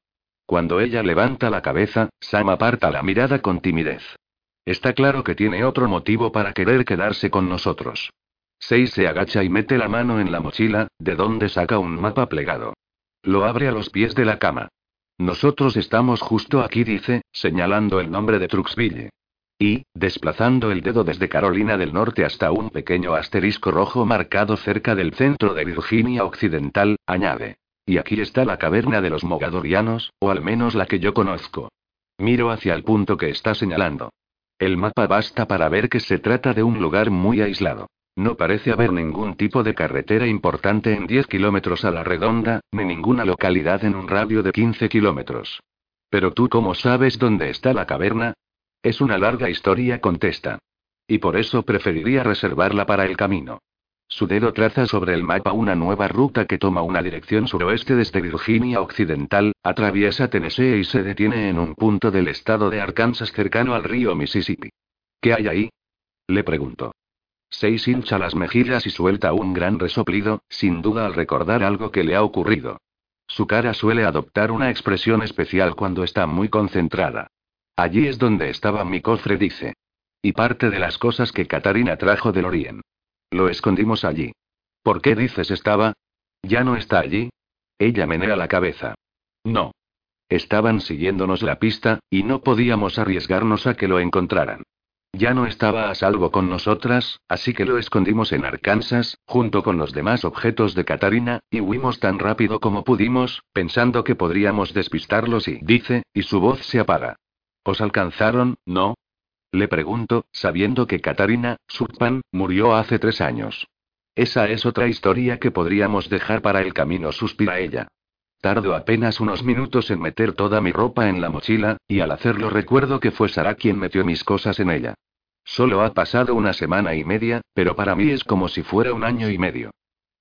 Cuando ella levanta la cabeza, Sam aparta la mirada con timidez. Está claro que tiene otro motivo para querer quedarse con nosotros. Seis se agacha y mete la mano en la mochila, de donde saca un mapa plegado. Lo abre a los pies de la cama. Nosotros estamos justo aquí, dice, señalando el nombre de Truxville. Y, desplazando el dedo desde Carolina del Norte hasta un pequeño asterisco rojo marcado cerca del centro de Virginia Occidental, añade. Y aquí está la caverna de los Mogadorianos, o al menos la que yo conozco. Miro hacia el punto que está señalando. El mapa basta para ver que se trata de un lugar muy aislado. No parece haber ningún tipo de carretera importante en 10 kilómetros a la redonda, ni ninguna localidad en un radio de 15 kilómetros. Pero tú cómo sabes dónde está la caverna? Es una larga historia, contesta. Y por eso preferiría reservarla para el camino. Su dedo traza sobre el mapa una nueva ruta que toma una dirección suroeste desde Virginia Occidental, atraviesa Tennessee y se detiene en un punto del estado de Arkansas cercano al río Mississippi. ¿Qué hay ahí? Le pregunto. Seis hincha las mejillas y suelta un gran resoplido, sin duda al recordar algo que le ha ocurrido. Su cara suele adoptar una expresión especial cuando está muy concentrada. Allí es donde estaba mi cofre, dice. Y parte de las cosas que Katarina trajo del Orien. Lo escondimos allí. ¿Por qué dices estaba? ¿Ya no está allí? Ella menea la cabeza. No. Estaban siguiéndonos la pista, y no podíamos arriesgarnos a que lo encontraran. Ya no estaba a salvo con nosotras, así que lo escondimos en Arkansas, junto con los demás objetos de Katarina, y huimos tan rápido como pudimos, pensando que podríamos despistarlos y dice, y su voz se apaga. ¿Os alcanzaron, no? Le pregunto, sabiendo que Katarina, Surpan, murió hace tres años. Esa es otra historia que podríamos dejar para el camino, suspira ella. Tardo apenas unos minutos en meter toda mi ropa en la mochila, y al hacerlo recuerdo que fue Sara quien metió mis cosas en ella. Solo ha pasado una semana y media, pero para mí es como si fuera un año y medio.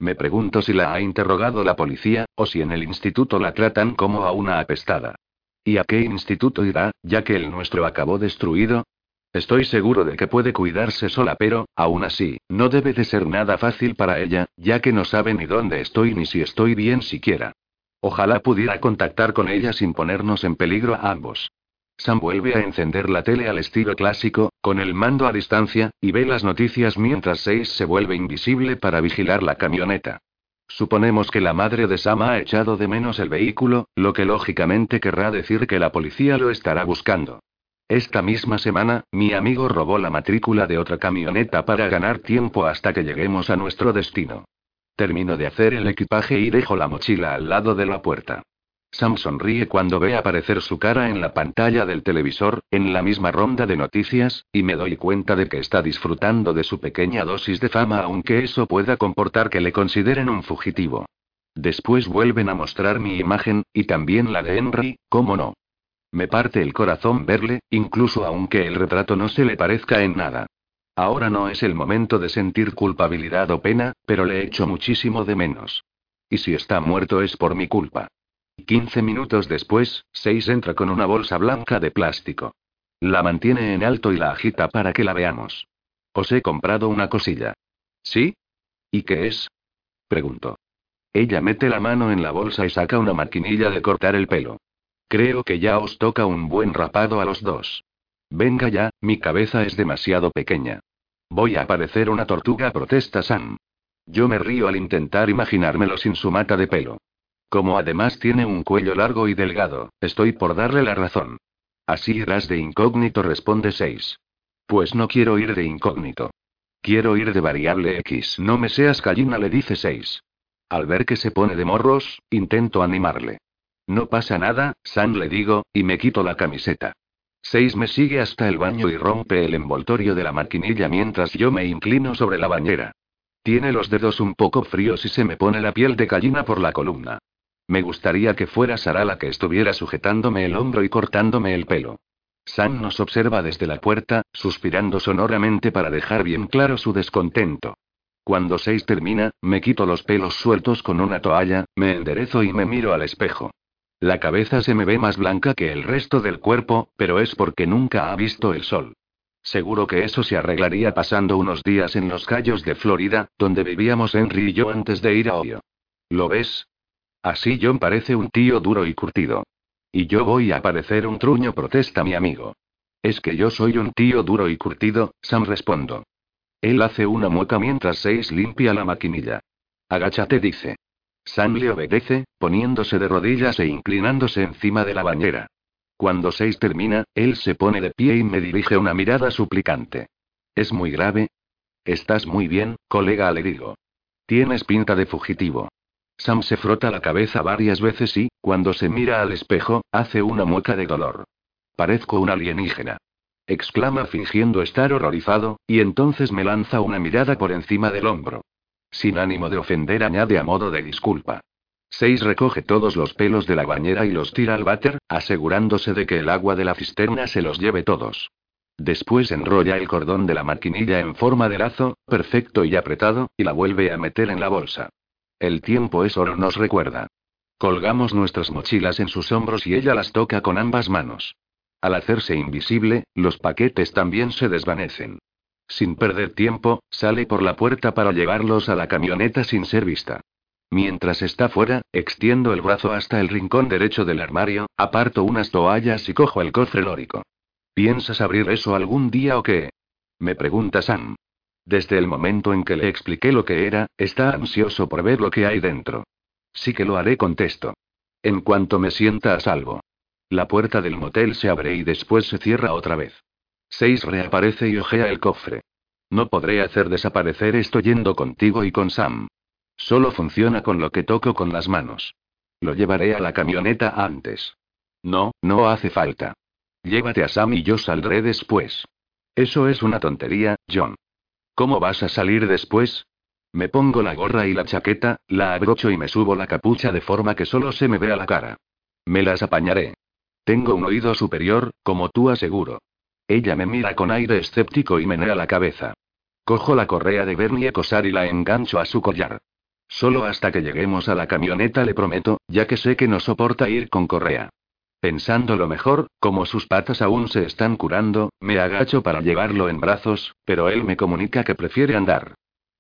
Me pregunto si la ha interrogado la policía, o si en el instituto la tratan como a una apestada. ¿Y a qué instituto irá, ya que el nuestro acabó destruido? Estoy seguro de que puede cuidarse sola, pero, aún así, no debe de ser nada fácil para ella, ya que no sabe ni dónde estoy ni si estoy bien siquiera. Ojalá pudiera contactar con ella sin ponernos en peligro a ambos. Sam vuelve a encender la tele al estilo clásico, con el mando a distancia, y ve las noticias mientras Seis se vuelve invisible para vigilar la camioneta. Suponemos que la madre de Sam ha echado de menos el vehículo, lo que lógicamente querrá decir que la policía lo estará buscando. Esta misma semana, mi amigo robó la matrícula de otra camioneta para ganar tiempo hasta que lleguemos a nuestro destino. Termino de hacer el equipaje y dejo la mochila al lado de la puerta. Sam sonríe cuando ve aparecer su cara en la pantalla del televisor, en la misma ronda de noticias, y me doy cuenta de que está disfrutando de su pequeña dosis de fama aunque eso pueda comportar que le consideren un fugitivo. Después vuelven a mostrar mi imagen, y también la de Henry, ¿cómo no? Me parte el corazón verle, incluso aunque el retrato no se le parezca en nada. Ahora no es el momento de sentir culpabilidad o pena, pero le echo muchísimo de menos. Y si está muerto es por mi culpa. Quince minutos después, Seis entra con una bolsa blanca de plástico. La mantiene en alto y la agita para que la veamos. Os he comprado una cosilla. ¿Sí? ¿Y qué es? Pregunto. Ella mete la mano en la bolsa y saca una maquinilla de cortar el pelo. Creo que ya os toca un buen rapado a los dos. Venga ya, mi cabeza es demasiado pequeña. Voy a parecer una tortuga, protesta Sam. Yo me río al intentar imaginármelo sin su mata de pelo. Como además tiene un cuello largo y delgado, estoy por darle la razón. Así irás de incógnito, responde 6. Pues no quiero ir de incógnito. Quiero ir de variable X. No me seas gallina, le dice 6. Al ver que se pone de morros, intento animarle. No pasa nada, Sam le digo, y me quito la camiseta. Seis me sigue hasta el baño y rompe el envoltorio de la maquinilla mientras yo me inclino sobre la bañera. Tiene los dedos un poco fríos y se me pone la piel de gallina por la columna. Me gustaría que fuera Sara la que estuviera sujetándome el hombro y cortándome el pelo. Sam nos observa desde la puerta, suspirando sonoramente para dejar bien claro su descontento. Cuando Seis termina, me quito los pelos sueltos con una toalla, me enderezo y me miro al espejo. La cabeza se me ve más blanca que el resto del cuerpo, pero es porque nunca ha visto el sol. Seguro que eso se arreglaría pasando unos días en los Cayos de Florida, donde vivíamos Henry y yo antes de ir a Ohio. ¿Lo ves? Así John parece un tío duro y curtido. Y yo voy a parecer un truño, protesta mi amigo. Es que yo soy un tío duro y curtido, Sam respondo. Él hace una mueca mientras Seis limpia la maquinilla. Agáchate, dice. Sam le obedece, poniéndose de rodillas e inclinándose encima de la bañera. Cuando Seis termina, él se pone de pie y me dirige una mirada suplicante. ¿Es muy grave? Estás muy bien, colega, le digo. Tienes pinta de fugitivo. Sam se frota la cabeza varias veces y, cuando se mira al espejo, hace una mueca de dolor. Parezco un alienígena. Exclama fingiendo estar horrorizado, y entonces me lanza una mirada por encima del hombro. Sin ánimo de ofender, añade a modo de disculpa. Seis recoge todos los pelos de la bañera y los tira al váter, asegurándose de que el agua de la cisterna se los lleve todos. Después enrolla el cordón de la maquinilla en forma de lazo, perfecto y apretado, y la vuelve a meter en la bolsa. El tiempo es oro, nos recuerda. Colgamos nuestras mochilas en sus hombros y ella las toca con ambas manos. Al hacerse invisible, los paquetes también se desvanecen. Sin perder tiempo, sale por la puerta para llevarlos a la camioneta sin ser vista. Mientras está fuera, extiendo el brazo hasta el rincón derecho del armario, aparto unas toallas y cojo el cofre lórico. ¿Piensas abrir eso algún día o qué? Me pregunta Sam. Desde el momento en que le expliqué lo que era, está ansioso por ver lo que hay dentro. Sí que lo haré, contesto. En cuanto me sienta a salvo. La puerta del motel se abre y después se cierra otra vez. Seis reaparece y ojea el cofre. No podré hacer desaparecer esto yendo contigo y con Sam. Solo funciona con lo que toco con las manos. Lo llevaré a la camioneta antes. No, no hace falta. Llévate a Sam y yo saldré después. Eso es una tontería, John. ¿Cómo vas a salir después? Me pongo la gorra y la chaqueta, la abrocho y me subo la capucha de forma que solo se me vea la cara. Me las apañaré. Tengo un oído superior, como tú aseguro. Ella me mira con aire escéptico y menea la cabeza. Cojo la correa de Bernie Cosar y la engancho a su collar. Solo hasta que lleguemos a la camioneta le prometo, ya que sé que no soporta ir con correa. Pensando lo mejor, como sus patas aún se están curando, me agacho para llevarlo en brazos, pero él me comunica que prefiere andar.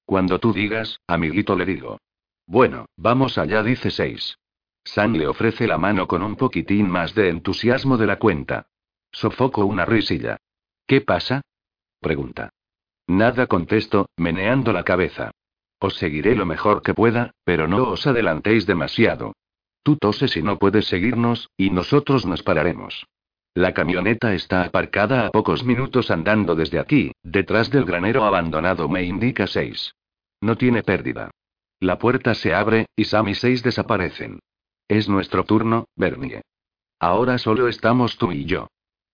Cuando tú digas, amiguito le digo. Bueno, vamos allá, dice Seis. Sam le ofrece la mano con un poquitín más de entusiasmo de la cuenta. Sofoco una risilla. ¿Qué pasa? pregunta. Nada contesto, meneando la cabeza. Os seguiré lo mejor que pueda, pero no os adelantéis demasiado. Tú toses y no puedes seguirnos, y nosotros nos pararemos. La camioneta está aparcada a pocos minutos andando desde aquí, detrás del granero abandonado me indica seis. No tiene pérdida. La puerta se abre, y Sam y seis desaparecen. Es nuestro turno, Bernie. Ahora solo estamos tú y yo.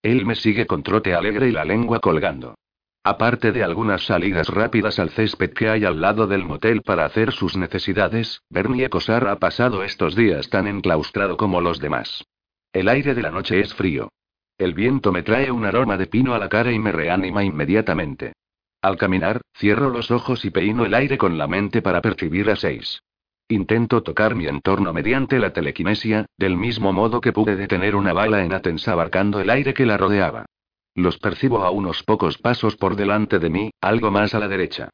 Él me sigue con trote alegre y la lengua colgando. Aparte de algunas salidas rápidas al césped que hay al lado del motel para hacer sus necesidades, Bernie Cosar ha pasado estos días tan enclaustrado como los demás. El aire de la noche es frío. El viento me trae un aroma de pino a la cara y me reanima inmediatamente. Al caminar, cierro los ojos y peino el aire con la mente para percibir a seis. Intento tocar mi entorno mediante la telequinesia, del mismo modo que pude detener una bala en Athens abarcando el aire que la rodeaba. Los percibo a unos pocos pasos por delante de mí, algo más a la derecha.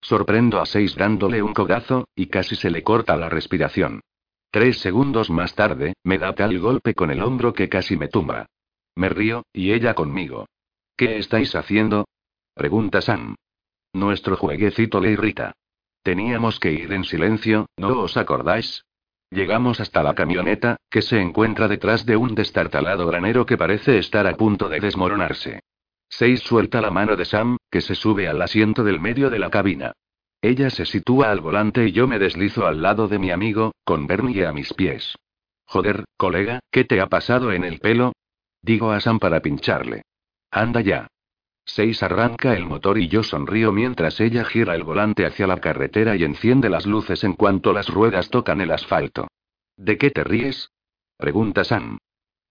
Sorprendo a Seis dándole un codazo, y casi se le corta la respiración. Tres segundos más tarde, me da tal golpe con el hombro que casi me tumba. Me río, y ella conmigo. ¿Qué estáis haciendo? Pregunta Sam. Nuestro jueguecito le irrita. Teníamos que ir en silencio, ¿no os acordáis? Llegamos hasta la camioneta, que se encuentra detrás de un destartalado granero que parece estar a punto de desmoronarse. Seis suelta la mano de Sam, que se sube al asiento del medio de la cabina. Ella se sitúa al volante y yo me deslizo al lado de mi amigo, con Bernie a mis pies. Joder, colega, ¿qué te ha pasado en el pelo? Digo a Sam para pincharle. Anda ya. Seis arranca el motor y yo sonrío mientras ella gira el volante hacia la carretera y enciende las luces en cuanto las ruedas tocan el asfalto. ¿De qué te ríes? Pregunta Sam.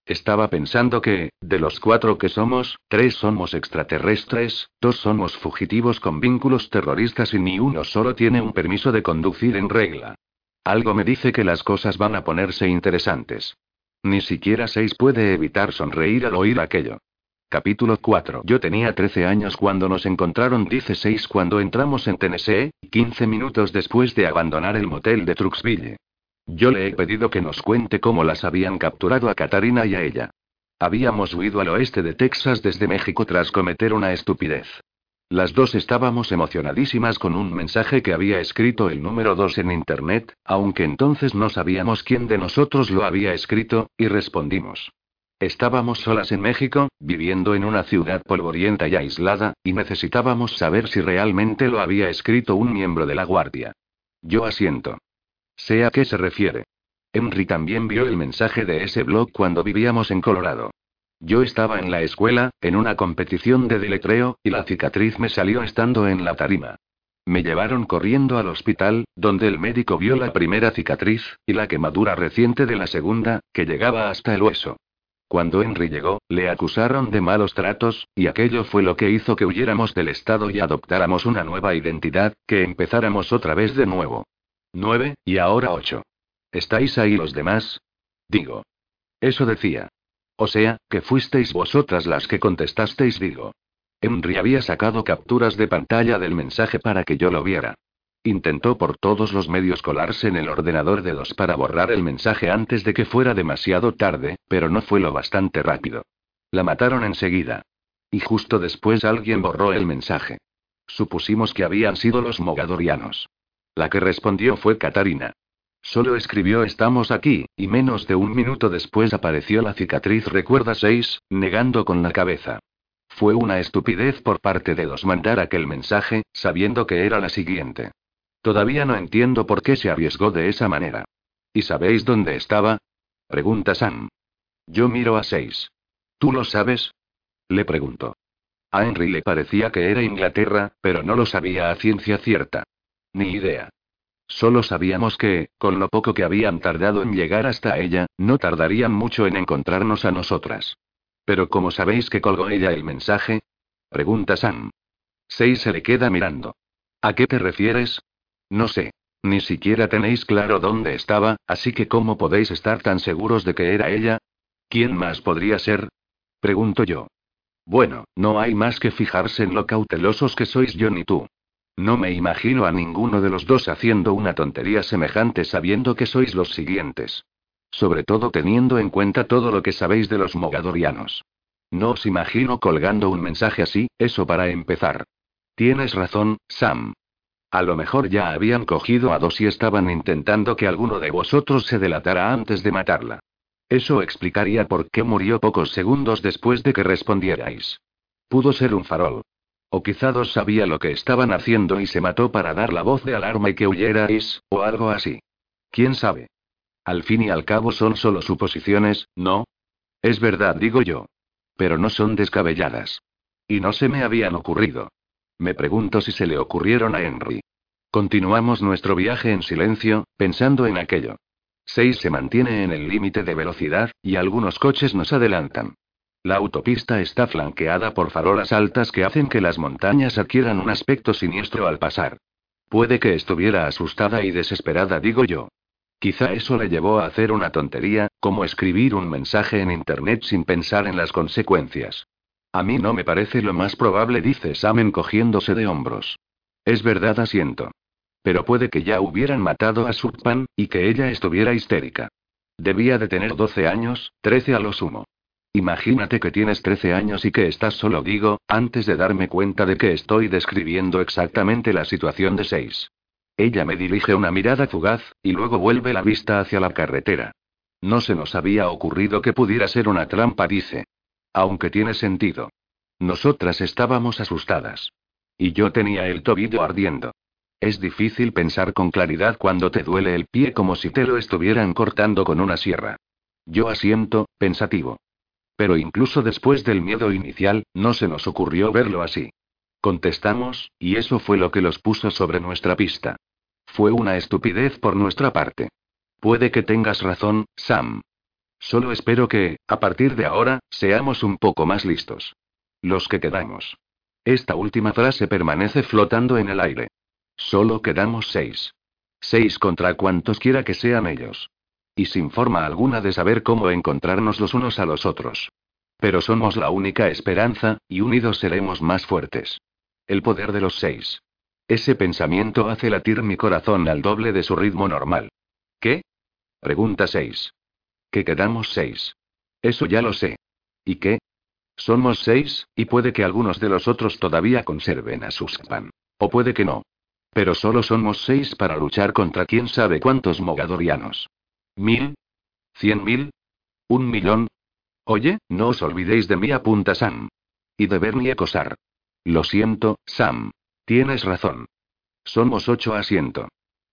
Estaba pensando que, de los cuatro que somos, tres somos extraterrestres, dos somos fugitivos con vínculos terroristas y ni uno solo tiene un permiso de conducir en regla. Algo me dice que las cosas van a ponerse interesantes. Ni siquiera Seis puede evitar sonreír al oír aquello. Capítulo 4. Yo tenía 13 años cuando nos encontraron, dice 6 cuando entramos en Tennessee, 15 minutos después de abandonar el motel de Truxville. Yo le he pedido que nos cuente cómo las habían capturado a Katarina y a ella. Habíamos huido al oeste de Texas desde México tras cometer una estupidez. Las dos estábamos emocionadísimas con un mensaje que había escrito el número 2 en Internet, aunque entonces no sabíamos quién de nosotros lo había escrito, y respondimos. Estábamos solas en México, viviendo en una ciudad polvorienta y aislada, y necesitábamos saber si realmente lo había escrito un miembro de la Guardia. Yo asiento. Sé a qué se refiere. Henry también vio el mensaje de ese blog cuando vivíamos en Colorado. Yo estaba en la escuela, en una competición de deletreo, y la cicatriz me salió estando en la tarima. Me llevaron corriendo al hospital, donde el médico vio la primera cicatriz, y la quemadura reciente de la segunda, que llegaba hasta el hueso. Cuando Henry llegó, le acusaron de malos tratos, y aquello fue lo que hizo que huyéramos del Estado y adoptáramos una nueva identidad, que empezáramos otra vez de nuevo. Nueve, y ahora ocho. ¿Estáis ahí los demás? Digo. Eso decía. O sea, que fuisteis vosotras las que contestasteis, digo. Henry había sacado capturas de pantalla del mensaje para que yo lo viera. Intentó por todos los medios colarse en el ordenador de dos para borrar el mensaje antes de que fuera demasiado tarde, pero no fue lo bastante rápido. La mataron enseguida. Y justo después alguien borró el mensaje. Supusimos que habían sido los mogadorianos. La que respondió fue Katarina. Solo escribió estamos aquí, y menos de un minuto después apareció la cicatriz recuerda seis, negando con la cabeza. Fue una estupidez por parte de dos mandar aquel mensaje, sabiendo que era la siguiente. Todavía no entiendo por qué se arriesgó de esa manera. ¿Y sabéis dónde estaba? Pregunta Sam. Yo miro a Seis. ¿Tú lo sabes? Le pregunto. A Henry le parecía que era Inglaterra, pero no lo sabía a ciencia cierta. Ni idea. Solo sabíamos que, con lo poco que habían tardado en llegar hasta ella, no tardarían mucho en encontrarnos a nosotras. Pero ¿cómo sabéis que colgó ella el mensaje? Pregunta Sam. Seis se le queda mirando. ¿A qué te refieres? No sé. Ni siquiera tenéis claro dónde estaba, así que ¿cómo podéis estar tan seguros de que era ella? ¿Quién más podría ser? Pregunto yo. Bueno, no hay más que fijarse en lo cautelosos que sois yo ni tú. No me imagino a ninguno de los dos haciendo una tontería semejante sabiendo que sois los siguientes. Sobre todo teniendo en cuenta todo lo que sabéis de los mogadorianos. No os imagino colgando un mensaje así, eso para empezar. Tienes razón, Sam. A lo mejor ya habían cogido a dos y estaban intentando que alguno de vosotros se delatara antes de matarla. Eso explicaría por qué murió pocos segundos después de que respondierais. Pudo ser un farol. O quizá dos sabía lo que estaban haciendo y se mató para dar la voz de alarma y que huyerais, o algo así. ¿Quién sabe? Al fin y al cabo son solo suposiciones, ¿no? Es verdad, digo yo. Pero no son descabelladas. Y no se me habían ocurrido. Me pregunto si se le ocurrieron a Henry. Continuamos nuestro viaje en silencio, pensando en aquello. Seis se mantiene en el límite de velocidad, y algunos coches nos adelantan. La autopista está flanqueada por farolas altas que hacen que las montañas adquieran un aspecto siniestro al pasar. Puede que estuviera asustada y desesperada, digo yo. Quizá eso le llevó a hacer una tontería, como escribir un mensaje en Internet sin pensar en las consecuencias. A mí no me parece lo más probable, dice Sam encogiéndose de hombros. Es verdad, asiento. Pero puede que ya hubieran matado a Subpan, y que ella estuviera histérica. Debía de tener 12 años, 13 a lo sumo. Imagínate que tienes 13 años y que estás solo, digo, antes de darme cuenta de que estoy describiendo exactamente la situación de 6. Ella me dirige una mirada fugaz, y luego vuelve la vista hacia la carretera. No se nos había ocurrido que pudiera ser una trampa, dice. Aunque tiene sentido. Nosotras estábamos asustadas. Y yo tenía el tobillo ardiendo. Es difícil pensar con claridad cuando te duele el pie como si te lo estuvieran cortando con una sierra. Yo asiento, pensativo. Pero incluso después del miedo inicial, no se nos ocurrió verlo así. Contestamos, y eso fue lo que los puso sobre nuestra pista. Fue una estupidez por nuestra parte. Puede que tengas razón, Sam. Solo espero que, a partir de ahora, seamos un poco más listos. Los que quedamos. Esta última frase permanece flotando en el aire. Solo quedamos seis. Seis contra cuantos quiera que sean ellos. Y sin forma alguna de saber cómo encontrarnos los unos a los otros. Pero somos la única esperanza, y unidos seremos más fuertes. El poder de los seis. Ese pensamiento hace latir mi corazón al doble de su ritmo normal. ¿Qué? Pregunta 6. Que quedamos seis. Eso ya lo sé. ¿Y qué? Somos seis, y puede que algunos de los otros todavía conserven a Suspan. O puede que no. Pero solo somos seis para luchar contra quién sabe cuántos mogadorianos. ¿Mil? ¿Cien mil? ¿Un millón? Oye, no os olvidéis de mí, apunta Sam. Y de Bernie Cosar. Lo siento, Sam. Tienes razón. Somos ocho asiento.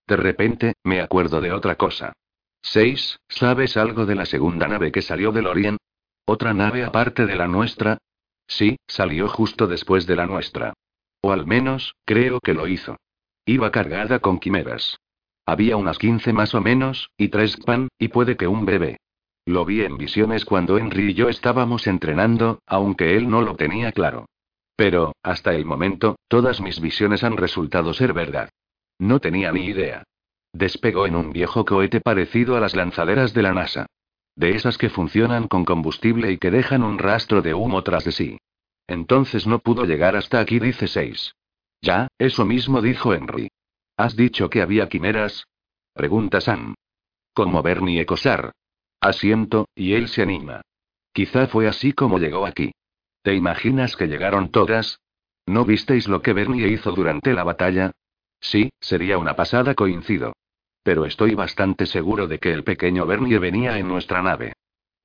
De repente, me acuerdo de otra cosa. Seis, ¿sabes algo de la segunda nave que salió del Orient? ¿Otra nave aparte de la nuestra? Sí, salió justo después de la nuestra. O al menos, creo que lo hizo. Iba cargada con quimeras. Había unas 15 más o menos, y tres pan, y puede que un bebé. Lo vi en visiones cuando Henry y yo estábamos entrenando, aunque él no lo tenía claro. Pero, hasta el momento, todas mis visiones han resultado ser verdad. No tenía ni idea. Despegó en un viejo cohete parecido a las lanzaderas de la NASA. De esas que funcionan con combustible y que dejan un rastro de humo tras de sí. Entonces no pudo llegar hasta aquí, dice 6. Ya, eso mismo dijo Henry. ¿Has dicho que había quimeras? Pregunta Sam. Como Bernie Cosar. Asiento, y él se anima. Quizá fue así como llegó aquí. ¿Te imaginas que llegaron todas? ¿No visteis lo que Bernie hizo durante la batalla? Sí, sería una pasada coincido. Pero estoy bastante seguro de que el pequeño Bernie venía en nuestra nave.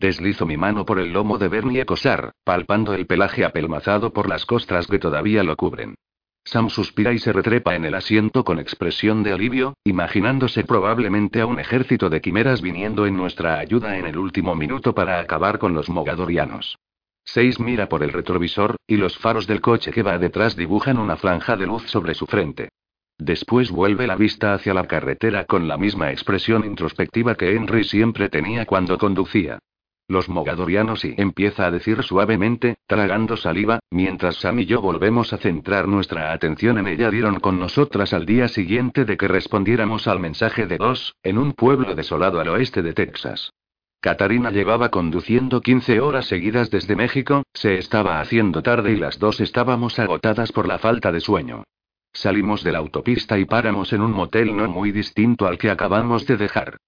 Deslizo mi mano por el lomo de Bernie Cosar, palpando el pelaje apelmazado por las costras que todavía lo cubren. Sam suspira y se retrepa en el asiento con expresión de alivio, imaginándose probablemente a un ejército de quimeras viniendo en nuestra ayuda en el último minuto para acabar con los mogadorianos. Seis mira por el retrovisor, y los faros del coche que va detrás dibujan una franja de luz sobre su frente. Después vuelve la vista hacia la carretera con la misma expresión introspectiva que Henry siempre tenía cuando conducía. Los mogadorianos y empieza a decir suavemente, tragando saliva, mientras Sam y yo volvemos a centrar nuestra atención en ella dieron con nosotras al día siguiente de que respondiéramos al mensaje de dos, en un pueblo desolado al oeste de Texas. Catarina llevaba conduciendo 15 horas seguidas desde México, se estaba haciendo tarde y las dos estábamos agotadas por la falta de sueño. Salimos de la autopista y paramos en un motel no muy distinto al que acabamos de dejar.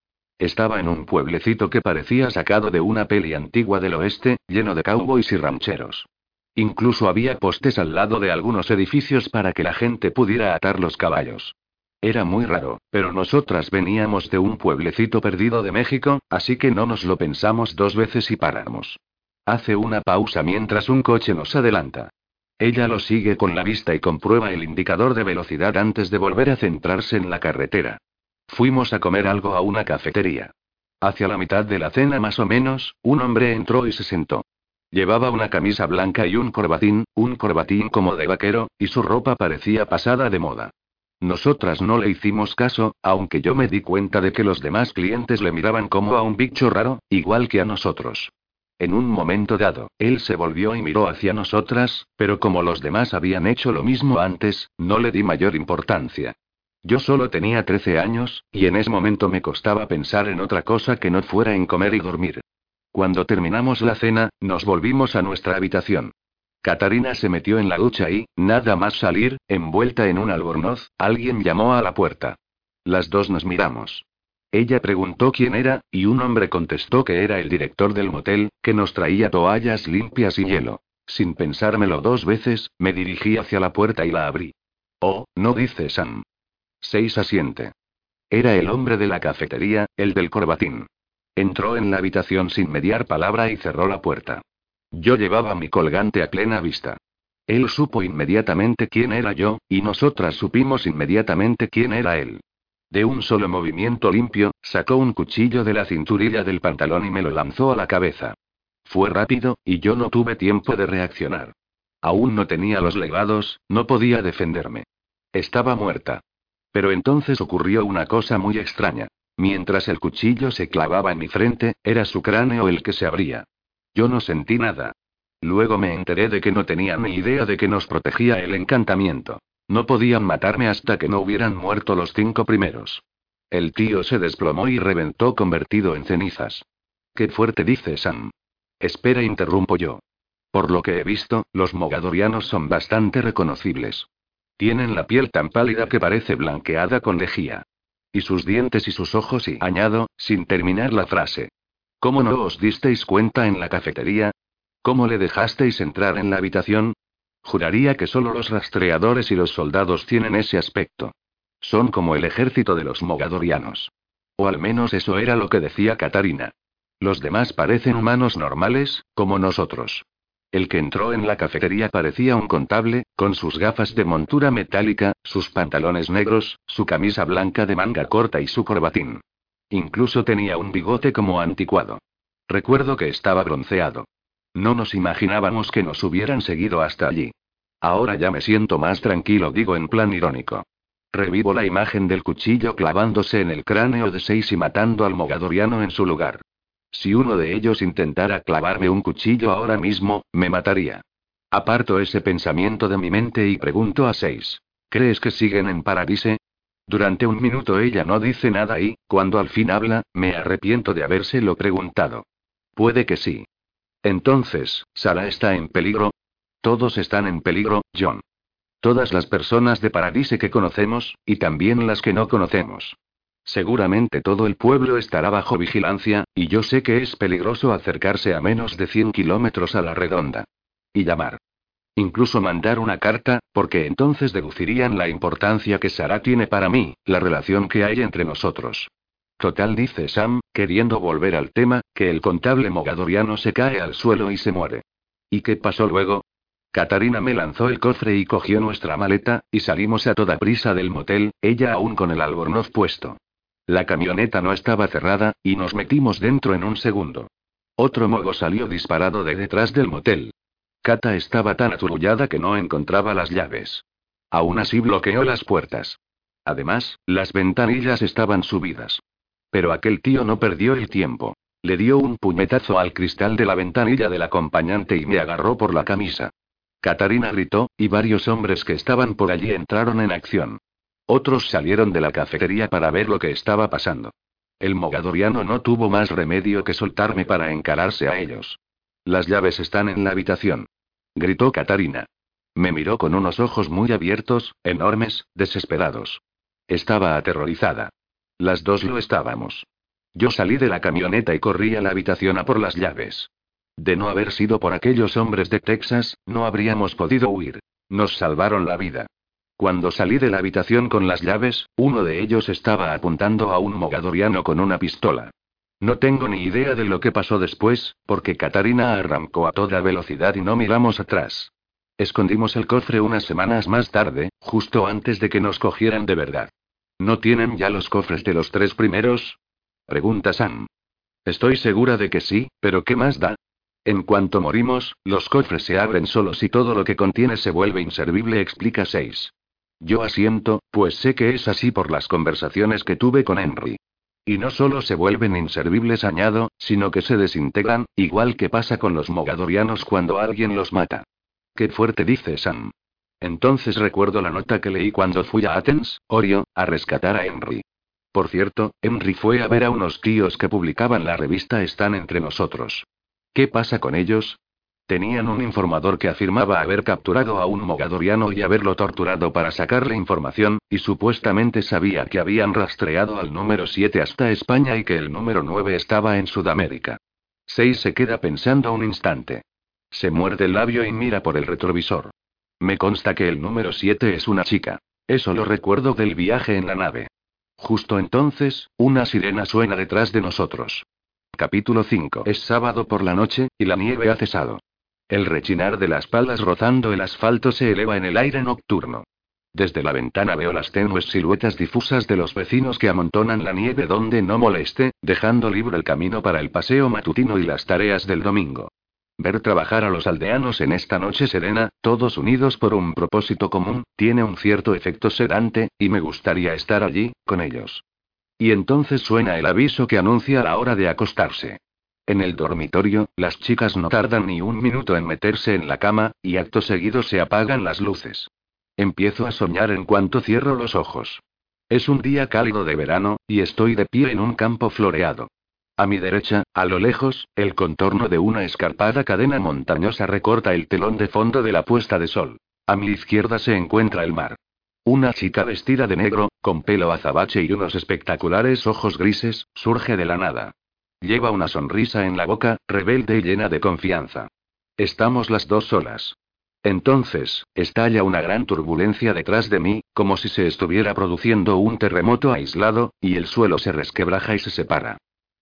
Estaba en un pueblecito que parecía sacado de una peli antigua del oeste, lleno de cowboys y rancheros. Incluso había postes al lado de algunos edificios para que la gente pudiera atar los caballos. Era muy raro, pero nosotras veníamos de un pueblecito perdido de México, así que no nos lo pensamos dos veces y paramos. Hace una pausa mientras un coche nos adelanta. Ella lo sigue con la vista y comprueba el indicador de velocidad antes de volver a centrarse en la carretera. Fuimos a comer algo a una cafetería. Hacia la mitad de la cena más o menos, un hombre entró y se sentó. Llevaba una camisa blanca y un corbatín, un corbatín como de vaquero, y su ropa parecía pasada de moda. Nosotras no le hicimos caso, aunque yo me di cuenta de que los demás clientes le miraban como a un bicho raro, igual que a nosotros. En un momento dado, él se volvió y miró hacia nosotras, pero como los demás habían hecho lo mismo antes, no le di mayor importancia. Yo solo tenía 13 años, y en ese momento me costaba pensar en otra cosa que no fuera en comer y dormir. Cuando terminamos la cena, nos volvimos a nuestra habitación. Catarina se metió en la ducha y, nada más salir, envuelta en un albornoz, alguien llamó a la puerta. Las dos nos miramos. Ella preguntó quién era, y un hombre contestó que era el director del motel, que nos traía toallas limpias y hielo. Sin pensármelo dos veces, me dirigí hacia la puerta y la abrí. Oh, no dice Sam. Seis asiente. Era el hombre de la cafetería, el del corbatín. Entró en la habitación sin mediar palabra y cerró la puerta. Yo llevaba mi colgante a plena vista. Él supo inmediatamente quién era yo, y nosotras supimos inmediatamente quién era él. De un solo movimiento limpio, sacó un cuchillo de la cinturilla del pantalón y me lo lanzó a la cabeza. Fue rápido, y yo no tuve tiempo de reaccionar. Aún no tenía los legados, no podía defenderme. Estaba muerta. Pero entonces ocurrió una cosa muy extraña. Mientras el cuchillo se clavaba en mi frente, era su cráneo el que se abría. Yo no sentí nada. Luego me enteré de que no tenían ni idea de que nos protegía el encantamiento. No podían matarme hasta que no hubieran muerto los cinco primeros. El tío se desplomó y reventó convertido en cenizas. Qué fuerte dice Sam. Espera, interrumpo yo. Por lo que he visto, los mogadorianos son bastante reconocibles. Tienen la piel tan pálida que parece blanqueada con lejía. Y sus dientes y sus ojos y añado, sin terminar la frase. ¿Cómo no os disteis cuenta en la cafetería? ¿Cómo le dejasteis entrar en la habitación? Juraría que solo los rastreadores y los soldados tienen ese aspecto. Son como el ejército de los mogadorianos. O al menos eso era lo que decía Katarina. Los demás parecen humanos normales, como nosotros. El que entró en la cafetería parecía un contable, con sus gafas de montura metálica, sus pantalones negros, su camisa blanca de manga corta y su corbatín. Incluso tenía un bigote como anticuado. Recuerdo que estaba bronceado. No nos imaginábamos que nos hubieran seguido hasta allí. Ahora ya me siento más tranquilo, digo en plan irónico. Revivo la imagen del cuchillo clavándose en el cráneo de Seis y matando al mogadoriano en su lugar. Si uno de ellos intentara clavarme un cuchillo ahora mismo, me mataría. Aparto ese pensamiento de mi mente y pregunto a Seis. ¿Crees que siguen en Paradise? Durante un minuto ella no dice nada y, cuando al fin habla, me arrepiento de habérselo preguntado. Puede que sí. Entonces, ¿Sara está en peligro? Todos están en peligro, John. Todas las personas de Paradise que conocemos, y también las que no conocemos. Seguramente todo el pueblo estará bajo vigilancia, y yo sé que es peligroso acercarse a menos de 100 kilómetros a la redonda. Y llamar. Incluso mandar una carta, porque entonces deducirían la importancia que Sara tiene para mí, la relación que hay entre nosotros. Total, dice Sam, queriendo volver al tema, que el contable mogadoriano se cae al suelo y se muere. ¿Y qué pasó luego? Katarina me lanzó el cofre y cogió nuestra maleta, y salimos a toda prisa del motel, ella aún con el albornoz puesto. La camioneta no estaba cerrada, y nos metimos dentro en un segundo. Otro mogo salió disparado de detrás del motel. Kata estaba tan aturullada que no encontraba las llaves. Aún así bloqueó las puertas. Además, las ventanillas estaban subidas. Pero aquel tío no perdió el tiempo. Le dio un puñetazo al cristal de la ventanilla del acompañante y me agarró por la camisa. Katarina gritó, y varios hombres que estaban por allí entraron en acción. Otros salieron de la cafetería para ver lo que estaba pasando. El mogadoriano no tuvo más remedio que soltarme para encararse a ellos. Las llaves están en la habitación. Gritó Katarina. Me miró con unos ojos muy abiertos, enormes, desesperados. Estaba aterrorizada. Las dos lo estábamos. Yo salí de la camioneta y corrí a la habitación a por las llaves. De no haber sido por aquellos hombres de Texas, no habríamos podido huir. Nos salvaron la vida. Cuando salí de la habitación con las llaves, uno de ellos estaba apuntando a un mogadoriano con una pistola. No tengo ni idea de lo que pasó después, porque Katarina arrancó a toda velocidad y no miramos atrás. Escondimos el cofre unas semanas más tarde, justo antes de que nos cogieran de verdad. ¿No tienen ya los cofres de los tres primeros? Pregunta Sam. Estoy segura de que sí, pero ¿qué más da? En cuanto morimos, los cofres se abren solos y todo lo que contiene se vuelve inservible, explica Seis. Yo asiento, pues sé que es así por las conversaciones que tuve con Henry. Y no solo se vuelven inservibles, añado, sino que se desintegran, igual que pasa con los mogadorianos cuando alguien los mata. Qué fuerte dice Sam. Entonces recuerdo la nota que leí cuando fui a Athens, Orio, a rescatar a Henry. Por cierto, Henry fue a ver a unos tíos que publicaban la revista Están entre nosotros. ¿Qué pasa con ellos? Tenían un informador que afirmaba haber capturado a un mogadoriano y haberlo torturado para sacarle información, y supuestamente sabía que habían rastreado al número 7 hasta España y que el número 9 estaba en Sudamérica. Seis se queda pensando un instante. Se muerde el labio y mira por el retrovisor. Me consta que el número 7 es una chica. Eso lo recuerdo del viaje en la nave. Justo entonces, una sirena suena detrás de nosotros. Capítulo 5. Es sábado por la noche, y la nieve ha cesado. El rechinar de las palas rozando el asfalto se eleva en el aire nocturno. Desde la ventana veo las tenues siluetas difusas de los vecinos que amontonan la nieve donde no moleste, dejando libre el camino para el paseo matutino y las tareas del domingo. Ver trabajar a los aldeanos en esta noche serena, todos unidos por un propósito común, tiene un cierto efecto sedante, y me gustaría estar allí, con ellos. Y entonces suena el aviso que anuncia la hora de acostarse. En el dormitorio, las chicas no tardan ni un minuto en meterse en la cama, y acto seguido se apagan las luces. Empiezo a soñar en cuanto cierro los ojos. Es un día cálido de verano, y estoy de pie en un campo floreado. A mi derecha, a lo lejos, el contorno de una escarpada cadena montañosa recorta el telón de fondo de la puesta de sol. A mi izquierda se encuentra el mar. Una chica vestida de negro, con pelo azabache y unos espectaculares ojos grises, surge de la nada. Lleva una sonrisa en la boca, rebelde y llena de confianza. Estamos las dos solas. Entonces, estalla una gran turbulencia detrás de mí, como si se estuviera produciendo un terremoto aislado, y el suelo se resquebraja y se separa.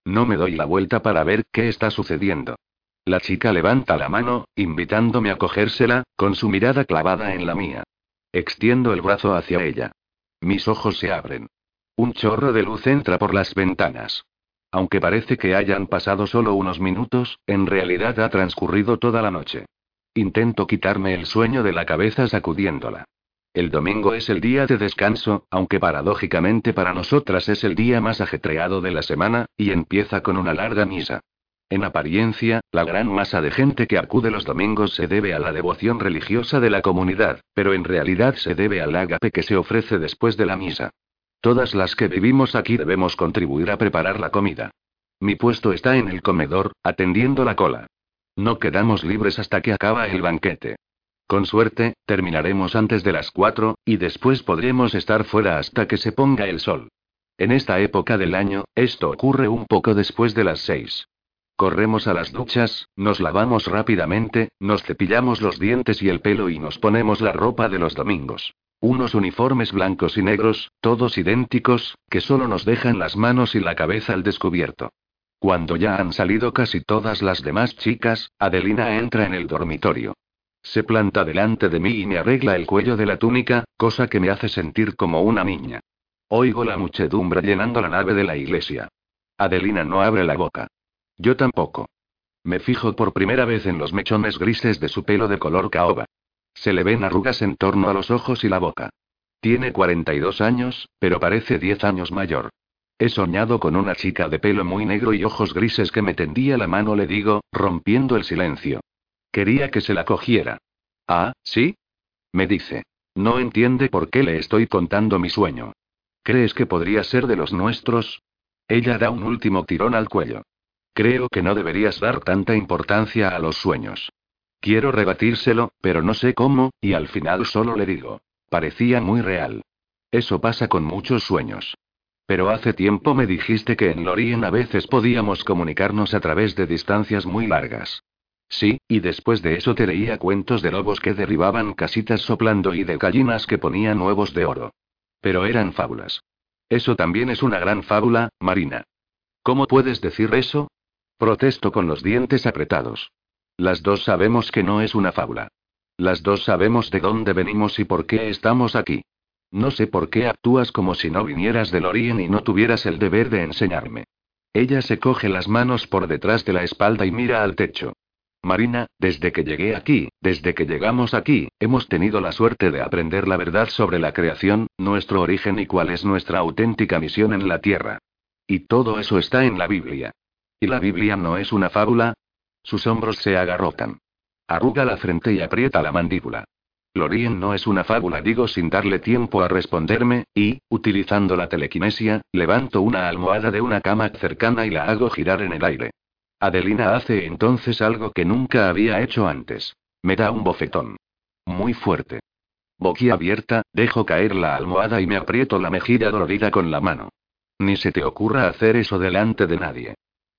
No me doy la vuelta para ver qué está sucediendo. La chica levanta la mano, invitándome a cogérsela, con su mirada clavada en la mía. Extiendo el brazo hacia ella. Mis ojos se abren. Un chorro de luz entra por las ventanas. Aunque parece que hayan pasado solo unos minutos, en realidad ha transcurrido toda la noche. Intento quitarme el sueño de la cabeza sacudiéndola. El domingo es el día de descanso, aunque paradójicamente para nosotras es el día más ajetreado de la semana, y empieza con una larga misa. En apariencia, la gran masa de gente que acude los domingos se debe a la devoción religiosa de la comunidad, pero en realidad se debe al ágape que se ofrece después de la misa. Todas las que vivimos aquí debemos contribuir a preparar la comida. Mi puesto está en el comedor, atendiendo la cola. No quedamos libres hasta que acaba el banquete. Con suerte, terminaremos antes de las cuatro, y después podremos estar fuera hasta que se ponga el sol. En esta época del año, esto ocurre un poco después de las seis. Corremos a las duchas, nos lavamos rápidamente, nos cepillamos los dientes y el pelo y nos ponemos la ropa de los domingos. Unos uniformes blancos y negros, todos idénticos, que solo nos dejan las manos y la cabeza al descubierto. Cuando ya han salido casi todas las demás chicas, Adelina entra en el dormitorio. Se planta delante de mí y me arregla el cuello de la túnica, cosa que me hace sentir como una niña. Oigo la muchedumbre llenando la nave de la iglesia. Adelina no abre la boca. Yo tampoco. Me fijo por primera vez en los mechones grises de su pelo de color caoba. Se le ven arrugas en torno a los ojos y la boca. Tiene 42 años, pero parece 10 años mayor. He soñado con una chica de pelo muy negro y ojos grises que me tendía la mano, le digo, rompiendo el silencio. Quería que se la cogiera. Ah, ¿sí? Me dice. No entiende por qué le estoy contando mi sueño. ¿Crees que podría ser de los nuestros? Ella da un último tirón al cuello. Creo que no deberías dar tanta importancia a los sueños. Quiero rebatírselo, pero no sé cómo, y al final solo le digo. Parecía muy real. Eso pasa con muchos sueños. Pero hace tiempo me dijiste que en Lorien a veces podíamos comunicarnos a través de distancias muy largas. Sí, y después de eso te leía cuentos de lobos que derribaban casitas soplando y de gallinas que ponían huevos de oro. Pero eran fábulas. Eso también es una gran fábula, Marina. ¿Cómo puedes decir eso? Protesto con los dientes apretados. Las dos sabemos que no es una fábula. Las dos sabemos de dónde venimos y por qué estamos aquí. No sé por qué actúas como si no vinieras del origen y no tuvieras el deber de enseñarme. Ella se coge las manos por detrás de la espalda y mira al techo. Marina, desde que llegué aquí, desde que llegamos aquí, hemos tenido la suerte de aprender la verdad sobre la creación, nuestro origen y cuál es nuestra auténtica misión en la Tierra. Y todo eso está en la Biblia. ¿Y la Biblia no es una fábula? Sus hombros se agarrotan. Arruga la frente y aprieta la mandíbula. Lorien no es una fábula, digo sin darle tiempo a responderme, y, utilizando la telequinesia, levanto una almohada de una cama cercana y la hago girar en el aire. Adelina hace entonces algo que nunca había hecho antes. Me da un bofetón. Muy fuerte. abierta, dejo caer la almohada y me aprieto la mejilla dolorida con la mano. Ni se te ocurra hacer eso delante de nadie.